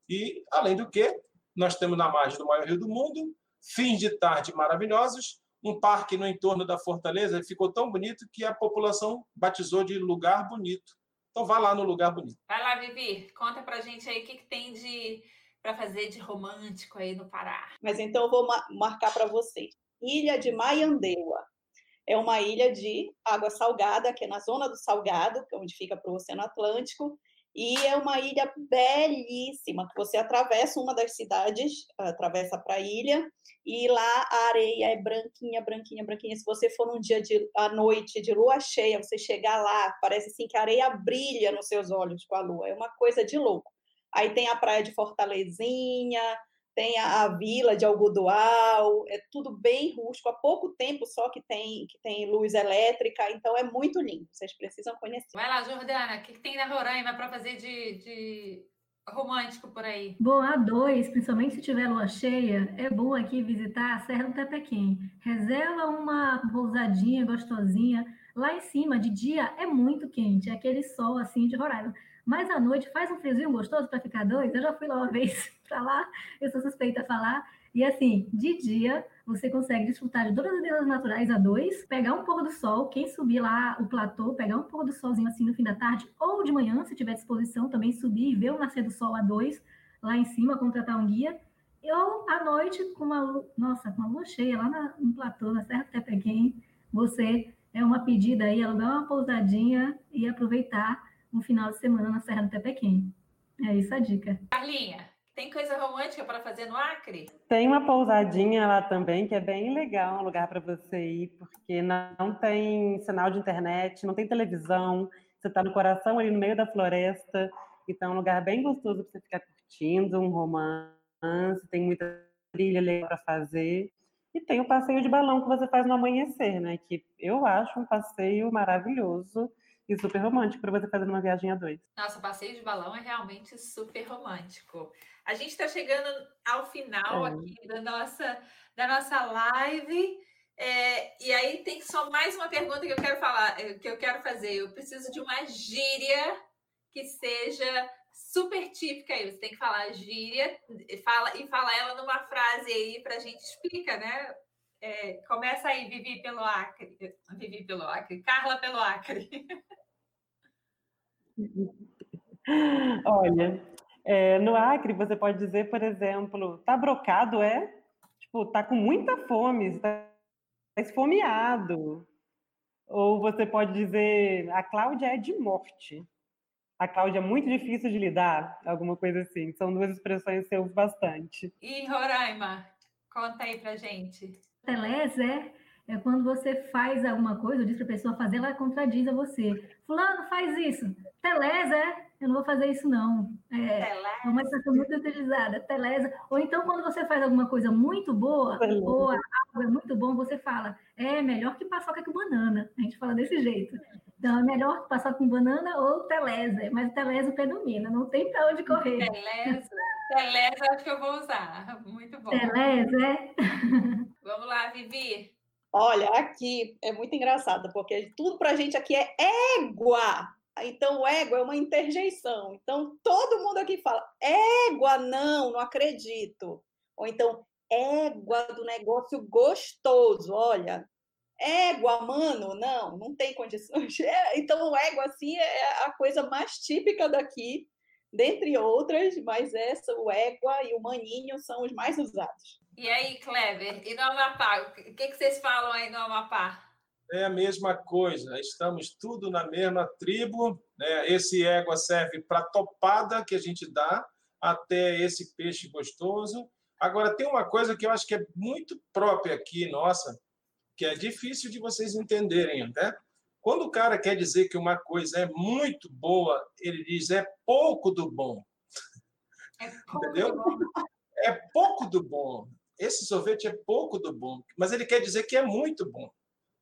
Speaker 5: E além do que, nós temos na margem do maior rio do mundo, fins de tarde maravilhosos, um parque no entorno da fortaleza ficou tão bonito que a população batizou de lugar bonito. Então vá lá no lugar bonito.
Speaker 1: Vai lá, Vivi, conta pra gente aí o que, que tem de para fazer de romântico aí no Pará.
Speaker 3: Mas então eu vou marcar para você. Ilha de Maiandeua. É uma ilha de água salgada, que é na zona do Salgado, que é onde fica para o Oceano Atlântico, e é uma ilha belíssima, que você atravessa uma das cidades, atravessa para a ilha, e lá a areia é branquinha, branquinha, branquinha. Se você for num dia de, à noite de lua cheia, você chegar lá, parece assim que a areia brilha nos seus olhos com a lua. É uma coisa de louco. Aí tem a praia de Fortalezinha, tem a, a, vila de Algodoal, é tudo bem rústico, há pouco tempo só que tem, que tem luz elétrica, então é muito lindo, vocês precisam conhecer.
Speaker 1: Vai lá, Jordana, o que, que tem na Roraima para fazer de, de romântico por aí?
Speaker 4: Bom, a dois, principalmente se tiver lua cheia, é bom aqui visitar a Serra do Tepequim. Reserva uma pousadinha gostosinha. Lá em cima, de dia, é muito quente, é aquele sol assim de Roraima. Mas à noite faz um friozinho gostoso para ficar dois. Eu já fui lá uma vez para lá, eu sou suspeita a falar. E assim, de dia, você consegue desfrutar de todas as belezas naturais a dois, pegar um pôr do sol, quem subir lá o platô, pegar um pôr do solzinho assim no fim da tarde, ou de manhã, se tiver disposição, também subir e ver o nascer do sol a dois, lá em cima, contratar um guia. Ou à noite, com uma, nossa, com uma lua cheia lá na, no platô, na Serra do você é uma pedida aí, alugar uma pousadinha e aproveitar um final de semana na Serra do Tepequim. É isso a dica.
Speaker 1: Carlinha, tem coisa romântica para fazer no Acre?
Speaker 2: Tem uma pousadinha lá também, que é bem legal, um lugar para você ir, porque não tem sinal de internet, não tem televisão, você está no coração ali no meio da floresta, então é um lugar bem gostoso para você ficar curtindo, um romance, tem muita trilha legal para fazer. E tem o passeio de balão que você faz no amanhecer, né? Que eu acho um passeio maravilhoso e super romântico para você fazer uma viagem a dois.
Speaker 1: Nossa, passeio de balão é realmente super romântico. A gente está chegando ao final é. aqui da nossa, da nossa live. É, e aí tem só mais uma pergunta que eu quero falar, eh, que eu quero fazer. Eu preciso de uma gíria que seja super típica aí. Você tem que falar gíria fala, e falar ela numa frase aí para a gente explica, né? É, começa aí, Vivi pelo Acre. Vivi pelo Acre. Carla pelo Acre.
Speaker 2: Olha, é, no Acre você pode dizer, por exemplo, tá brocado, é? Tipo, tá com muita fome, está esfomeado. Ou você pode dizer, a Cláudia é de morte. A Cláudia é muito difícil de lidar, alguma coisa assim. São duas expressões que você ouve bastante.
Speaker 1: E Roraima, conta aí pra gente.
Speaker 4: Telés é, é quando você faz alguma coisa, ou diz para a pessoa fazer, ela contradiz a você. Fulano, faz isso. Telés é, eu não vou fazer isso não. É, é uma expressão muito utilizada. Telés. Ou então, quando você faz alguma coisa muito boa, ou algo é muito bom, você fala, é melhor que paçoca com banana. A gente fala desse jeito. Então, é melhor passar com banana ou telese, mas o telese predomina, não tem para onde correr.
Speaker 1: Telese, telese acho que eu vou usar. Muito bom.
Speaker 4: Telese, é?
Speaker 1: Vamos lá, Vivi.
Speaker 3: Olha, aqui é muito engraçado, porque tudo para a gente aqui é égua. Então, égua é uma interjeição. Então, todo mundo aqui fala, égua, não, não acredito. Ou então, égua do negócio gostoso. Olha, égua, mano, não, não tem condições. É, então, égua, assim, é a coisa mais típica daqui, dentre outras, mas essa, o égua e o maninho são os mais usados.
Speaker 1: E aí, Kleber, e no Amapá? O que, que vocês falam aí no Amapá?
Speaker 5: É a mesma coisa, estamos tudo na mesma tribo. Né? Esse égua serve para topada que a gente dá até esse peixe gostoso. Agora, tem uma coisa que eu acho que é muito própria aqui, nossa, que é difícil de vocês entenderem, né? Quando o cara quer dizer que uma coisa é muito boa, ele diz é pouco do bom.
Speaker 1: É pouco Entendeu? Do bom.
Speaker 5: é pouco do bom. Esse sorvete é pouco do bom, mas ele quer dizer que é muito bom.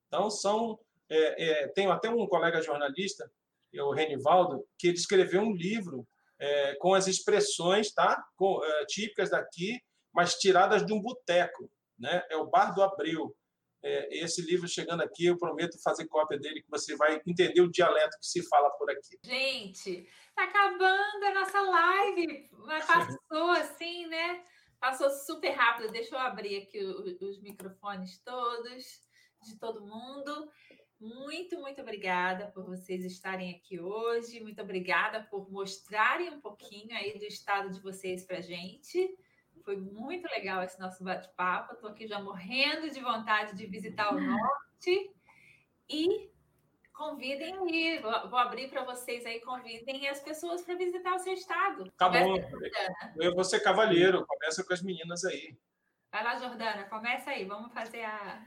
Speaker 5: Então, são. É, é, tenho até um colega jornalista, o Renivaldo, que ele escreveu um livro é, com as expressões tá, com, é, típicas daqui, mas tiradas de um boteco. Né? É o Bar do Abril. É, esse livro chegando aqui, eu prometo fazer cópia dele, que você vai entender o dialeto que se fala por aqui.
Speaker 1: Gente, tá acabando a nossa live, mas passou assim, né? Passou super rápido. Deixa eu abrir aqui os, microfones todos, de todo mundo. Muito, muito obrigada por vocês estarem aqui hoje. Muito obrigada por mostrarem um pouquinho aí do estado de vocês para gente. Foi muito legal esse nosso bate-papo. Estou aqui já morrendo de vontade de visitar o norte. E convidem aí, vou abrir para vocês aí, convidem as pessoas para visitar o seu estado.
Speaker 5: Tá bom. Eu vou ser cavalheiro, começa com as meninas aí.
Speaker 1: Vai lá, Jordana, começa aí, vamos fazer a.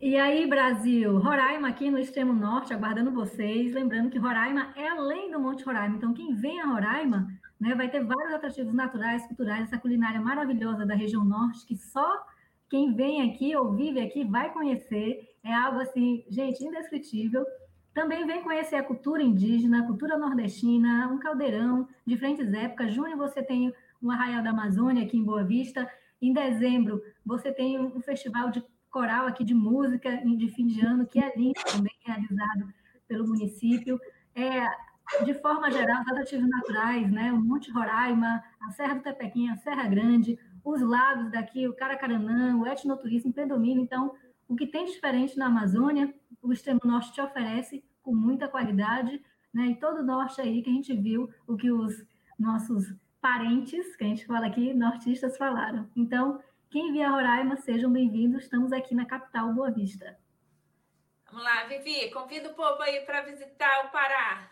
Speaker 4: E aí, Brasil, Roraima aqui no extremo norte, aguardando vocês. Lembrando que Roraima é além do Monte Roraima. Então, quem vem a Roraima né? Vai ter vários atrativos naturais, culturais, essa culinária maravilhosa da região norte, que só quem vem aqui ou vive aqui vai conhecer. É algo assim, gente, indescritível. Também vem conhecer a cultura indígena, a cultura nordestina, um caldeirão, diferentes épocas. Junho você tem o Arraial da Amazônia aqui em Boa Vista. Em dezembro você tem um festival de coral aqui de música de fim de ano, que é lindo também, realizado pelo município. É, de forma geral, os atrativos naturais, né? O Monte Roraima, a Serra do Tepequinha, a Serra Grande, os lagos daqui, o Caracaranã, o etnoturismo predomina. Então, o que tem diferente na Amazônia, o Extremo Norte te oferece com muita qualidade, né? E todo o norte aí que a gente viu o que os nossos parentes, que a gente fala aqui, nortistas falaram. Então, quem vier Roraima, sejam bem-vindos. Estamos aqui na capital Boa Vista.
Speaker 1: Vamos lá, Vivi, convida o povo aí para visitar o Pará.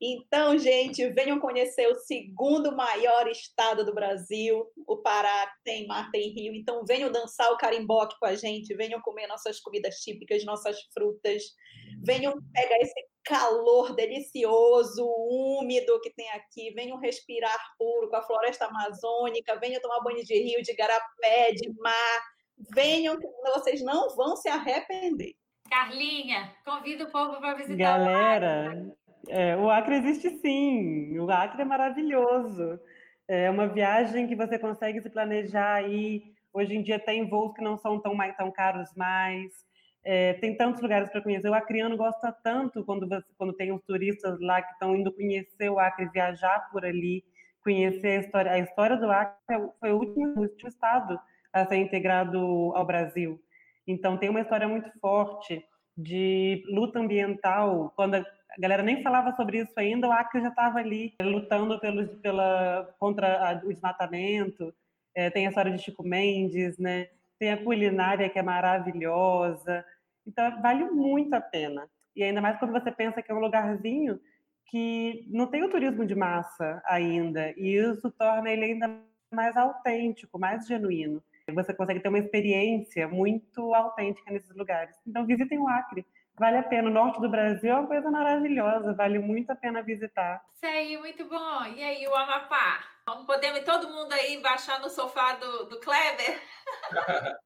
Speaker 3: Então, gente, venham conhecer o segundo maior estado do Brasil, o Pará, tem mar, tem rio. Então, venham dançar o carimbó aqui com a gente, venham comer nossas comidas típicas, nossas frutas, venham pegar esse calor delicioso, úmido que tem aqui, venham respirar puro com a floresta amazônica, venham tomar banho de rio, de garapé, de mar. Venham, que vocês não vão se arrepender.
Speaker 1: Carlinha, convida o povo para visitar
Speaker 2: Galera, é, o Acre existe sim, o Acre é maravilhoso. É uma viagem que você consegue se planejar aí. Hoje em dia tem voos que não são tão, mais, tão caros mais. É, tem tantos lugares para conhecer. O acriano gosta tanto quando, quando tem os turistas lá que estão indo conhecer o Acre, viajar por ali, conhecer a história. A história do Acre foi o último, o último estado a ser integrado ao Brasil. Então tem uma história muito forte de luta ambiental. Quando a galera nem falava sobre isso ainda, o Acre já estava ali lutando pelo, pela, contra a, o desmatamento. É, tem a história de Chico Mendes, né? tem a culinária que é maravilhosa. Então, vale muito a pena. E ainda mais quando você pensa que é um lugarzinho que não tem o turismo de massa ainda. E isso torna ele ainda mais autêntico, mais genuíno. Você consegue ter uma experiência muito autêntica nesses lugares. Então, visitem o Acre. Vale a pena. O norte do Brasil é uma coisa maravilhosa, vale muito a pena visitar.
Speaker 1: Isso aí, muito bom. E aí, o Amapá? Podemos todo mundo aí baixar no sofá do, do Kleber?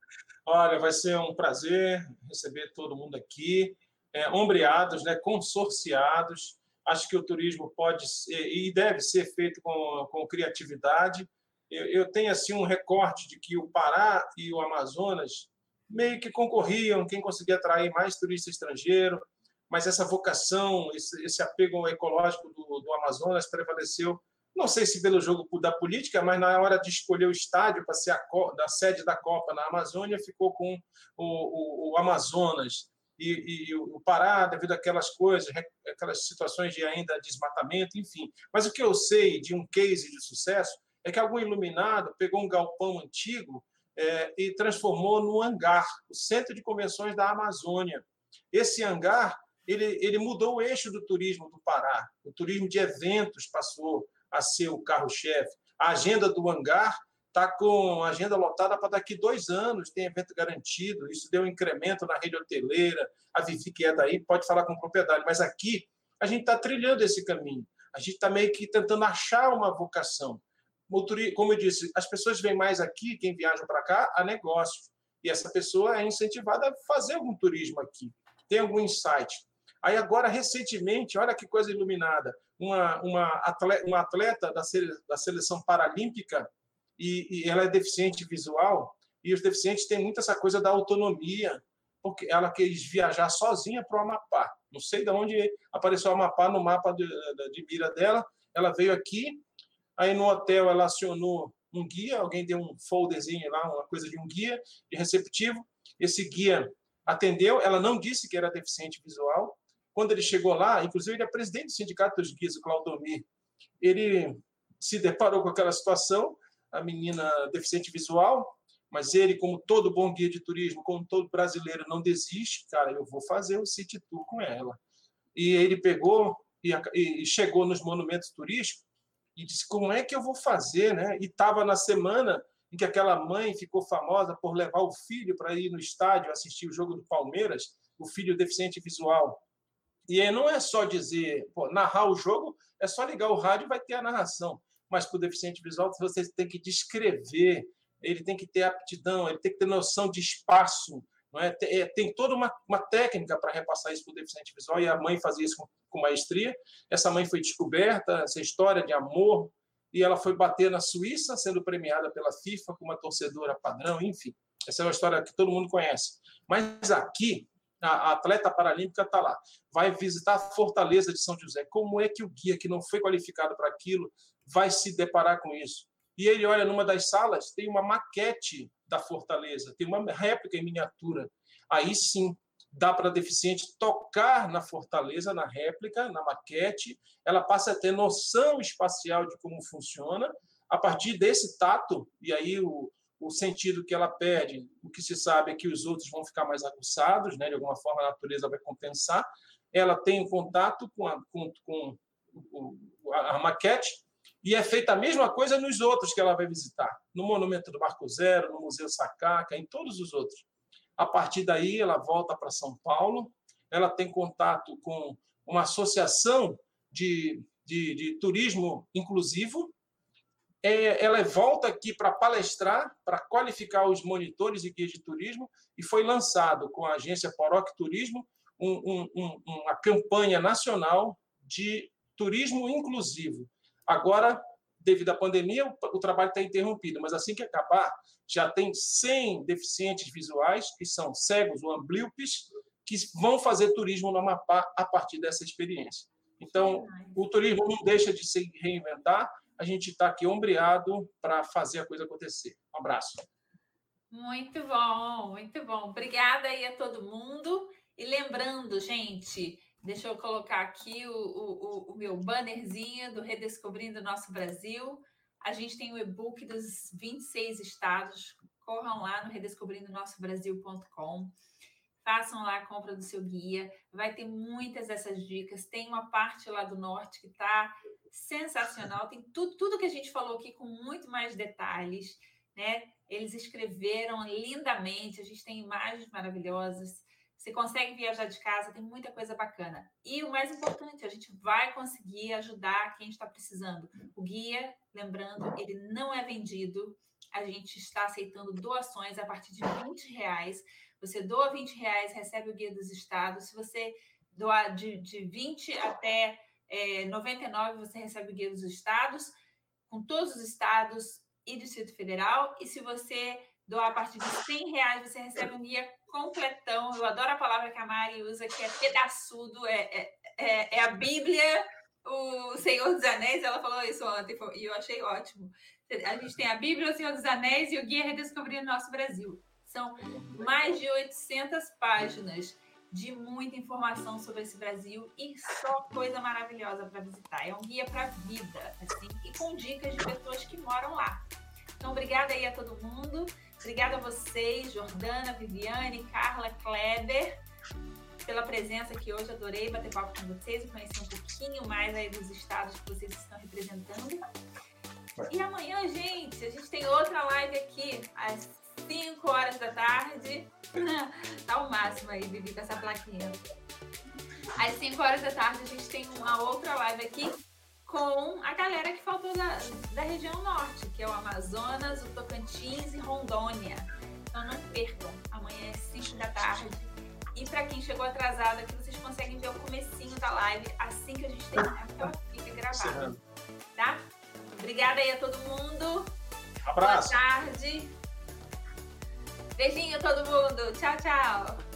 Speaker 5: Olha, vai ser um prazer receber todo mundo aqui, é, ombreados, né, consorciados. Acho que o turismo pode ser, e deve ser feito com, com criatividade. Eu, eu tenho assim um recorte de que o Pará e o Amazonas meio que concorriam, quem conseguia atrair mais turista estrangeiro, mas essa vocação, esse, esse apego ecológico do, do, Amazonas prevaleceu, não sei se pelo jogo da política, mas na hora de escolher o estádio para ser a, da sede da Copa na Amazônia, ficou com o, o, o Amazonas. E, e, o Pará, devido àquelas coisas, aquelas situações de ainda desmatamento, enfim. Mas o que eu sei de um case de sucesso é que algum iluminado pegou um galpão antigo é, e transformou no hangar, o centro de convenções da Amazônia. Esse hangar ele, ele mudou o eixo do turismo do Pará. O turismo de eventos passou a ser o carro-chefe. A agenda do hangar está com agenda lotada para daqui dois anos, tem evento garantido. Isso deu um incremento na rede hoteleira. A Vivi, que é daí, pode falar com propriedade, mas aqui a gente está trilhando esse caminho. A gente está meio que tentando achar uma vocação como eu disse, as pessoas vêm mais aqui, quem viaja para cá, a negócio. E essa pessoa é incentivada a fazer algum turismo aqui, tem algum insight. Aí agora, recentemente, olha que coisa iluminada, uma, uma, atleta, uma atleta da, da seleção paralímpica, e, e ela é deficiente visual, e os deficientes têm muito essa coisa da autonomia, porque ela quis viajar sozinha para o Amapá. Não sei de onde apareceu o Amapá no mapa de, de mira dela. Ela veio aqui, aí no hotel ela acionou um guia, alguém deu um folderzinho lá, uma coisa de um guia de receptivo. Esse guia atendeu, ela não disse que era deficiente visual. Quando ele chegou lá, inclusive ele é presidente do Sindicato dos Guias, o Claudomir, ele se deparou com aquela situação, a menina deficiente visual, mas ele, como todo bom guia de turismo, como todo brasileiro, não desiste, cara, eu vou fazer o City Tour com ela. E ele pegou e, chegou nos monumentos turísticos e disse: como é que eu vou fazer, né? E estava na semana em que aquela mãe ficou famosa por levar o filho para ir no estádio assistir o jogo do Palmeiras, o filho deficiente visual. E aí não é só dizer, pô, narrar o jogo, é só ligar o rádio e vai ter a narração. Mas para o deficiente visual, você tem que descrever, ele tem que ter aptidão, ele tem que ter noção de espaço. É? Tem, é, tem toda uma, uma técnica para repassar isso para o deficiente visual, e a mãe fazia isso com, com maestria. Essa mãe foi descoberta, essa história de amor, e ela foi bater na Suíça, sendo premiada pela FIFA como uma torcedora padrão, enfim. Essa é uma história que todo mundo conhece. Mas aqui, a atleta paralímpica está lá, vai visitar a Fortaleza de São José. Como é que o guia que não foi qualificado para aquilo vai se deparar com isso? E ele olha numa das salas, tem uma maquete da Fortaleza, tem uma réplica em miniatura. Aí sim, dá para deficiente tocar na Fortaleza, na réplica, na maquete, ela passa a ter noção espacial de como funciona, a partir desse tato, e aí o, o sentido que ela perde, o que se sabe é que os outros vão ficar mais aguçados, né? de alguma forma a natureza vai compensar, ela tem um contato com a, com, com a maquete, e é feita a mesma coisa nos outros que ela vai visitar, no Monumento do Marco Zero, no Museu Sacaca, em todos os outros. A partir daí, ela volta para São Paulo, ela tem contato com uma associação de, de, de turismo inclusivo, é, ela volta aqui para palestrar, para qualificar os monitores e guias de turismo, e foi lançado com a agência Poroc Turismo um, um, uma campanha nacional de turismo inclusivo. Agora, devido à pandemia, o, trabalho está interrompido, mas assim que acabar, já tem 100 deficientes visuais, que são cegos ou amblíopes, que vão fazer turismo no Amapá a partir dessa experiência. Então, o turismo não deixa de se reinventar, a gente está aqui ombreado para fazer a coisa acontecer. Um abraço.
Speaker 1: Muito bom, muito bom. Obrigada aí a todo mundo. E lembrando, gente, Deixa eu colocar aqui o, o, o meu bannerzinho do Redescobrindo Nosso Brasil. A gente tem o e-book dos 26 estados. Corram lá no redescobrindonossobrasil.com. Façam lá a compra do seu guia. Vai ter muitas dessas dicas. Tem uma parte lá do norte que está sensacional. Tem tudo, tudo que a gente falou aqui com muito mais detalhes. Né? Eles escreveram lindamente. A gente tem imagens maravilhosas. Você consegue viajar de casa, tem muita coisa bacana. E o mais importante, a gente vai conseguir ajudar quem está precisando. O guia, lembrando, ele não é vendido. A gente está aceitando doações a partir de 20 reais. Você doa 20 reais, recebe o guia dos estados. Se você doar de, de 20 até é, 99, você recebe o guia dos estados, com todos os estados e Distrito Federal. E se você doar a partir de 100 reais, você recebe um guia completão. Eu adoro a palavra que a Mari usa, que é pedaçudo, é, é, é, é a Bíblia, o Senhor dos Anéis. Ela falou isso ontem e eu achei ótimo. A gente tem a Bíblia, o Senhor dos Anéis e o Guia Redescobrindo Nosso Brasil. São mais de 800 páginas de muita informação sobre esse Brasil e só coisa maravilhosa para visitar. É um guia para a vida, assim, e com dicas de pessoas que moram lá. Então, obrigada aí a todo mundo. Obrigada a vocês, Jordana, Viviane, Carla, Kleber, pela presença aqui hoje. Adorei bater papo com vocês e conhecer um pouquinho mais aí dos estados que vocês estão representando. E amanhã, gente, a gente tem outra live aqui às 5 horas da tarde. tá o máximo aí, Vivi, com essa plaquinha. Às 5 horas da tarde a gente tem uma outra live aqui com a galera que faltou da, da região norte, que é o Amazonas, o Tocantins e Rondônia. Então não percam, amanhã é 5 da tarde. E para quem chegou atrasado aqui, vocês conseguem ver o comecinho da live assim que a gente terminar, porque ela fica gravada. Tá? Obrigada aí a todo mundo.
Speaker 5: Abraço.
Speaker 1: Boa tarde. Beijinho a todo mundo. Tchau, tchau.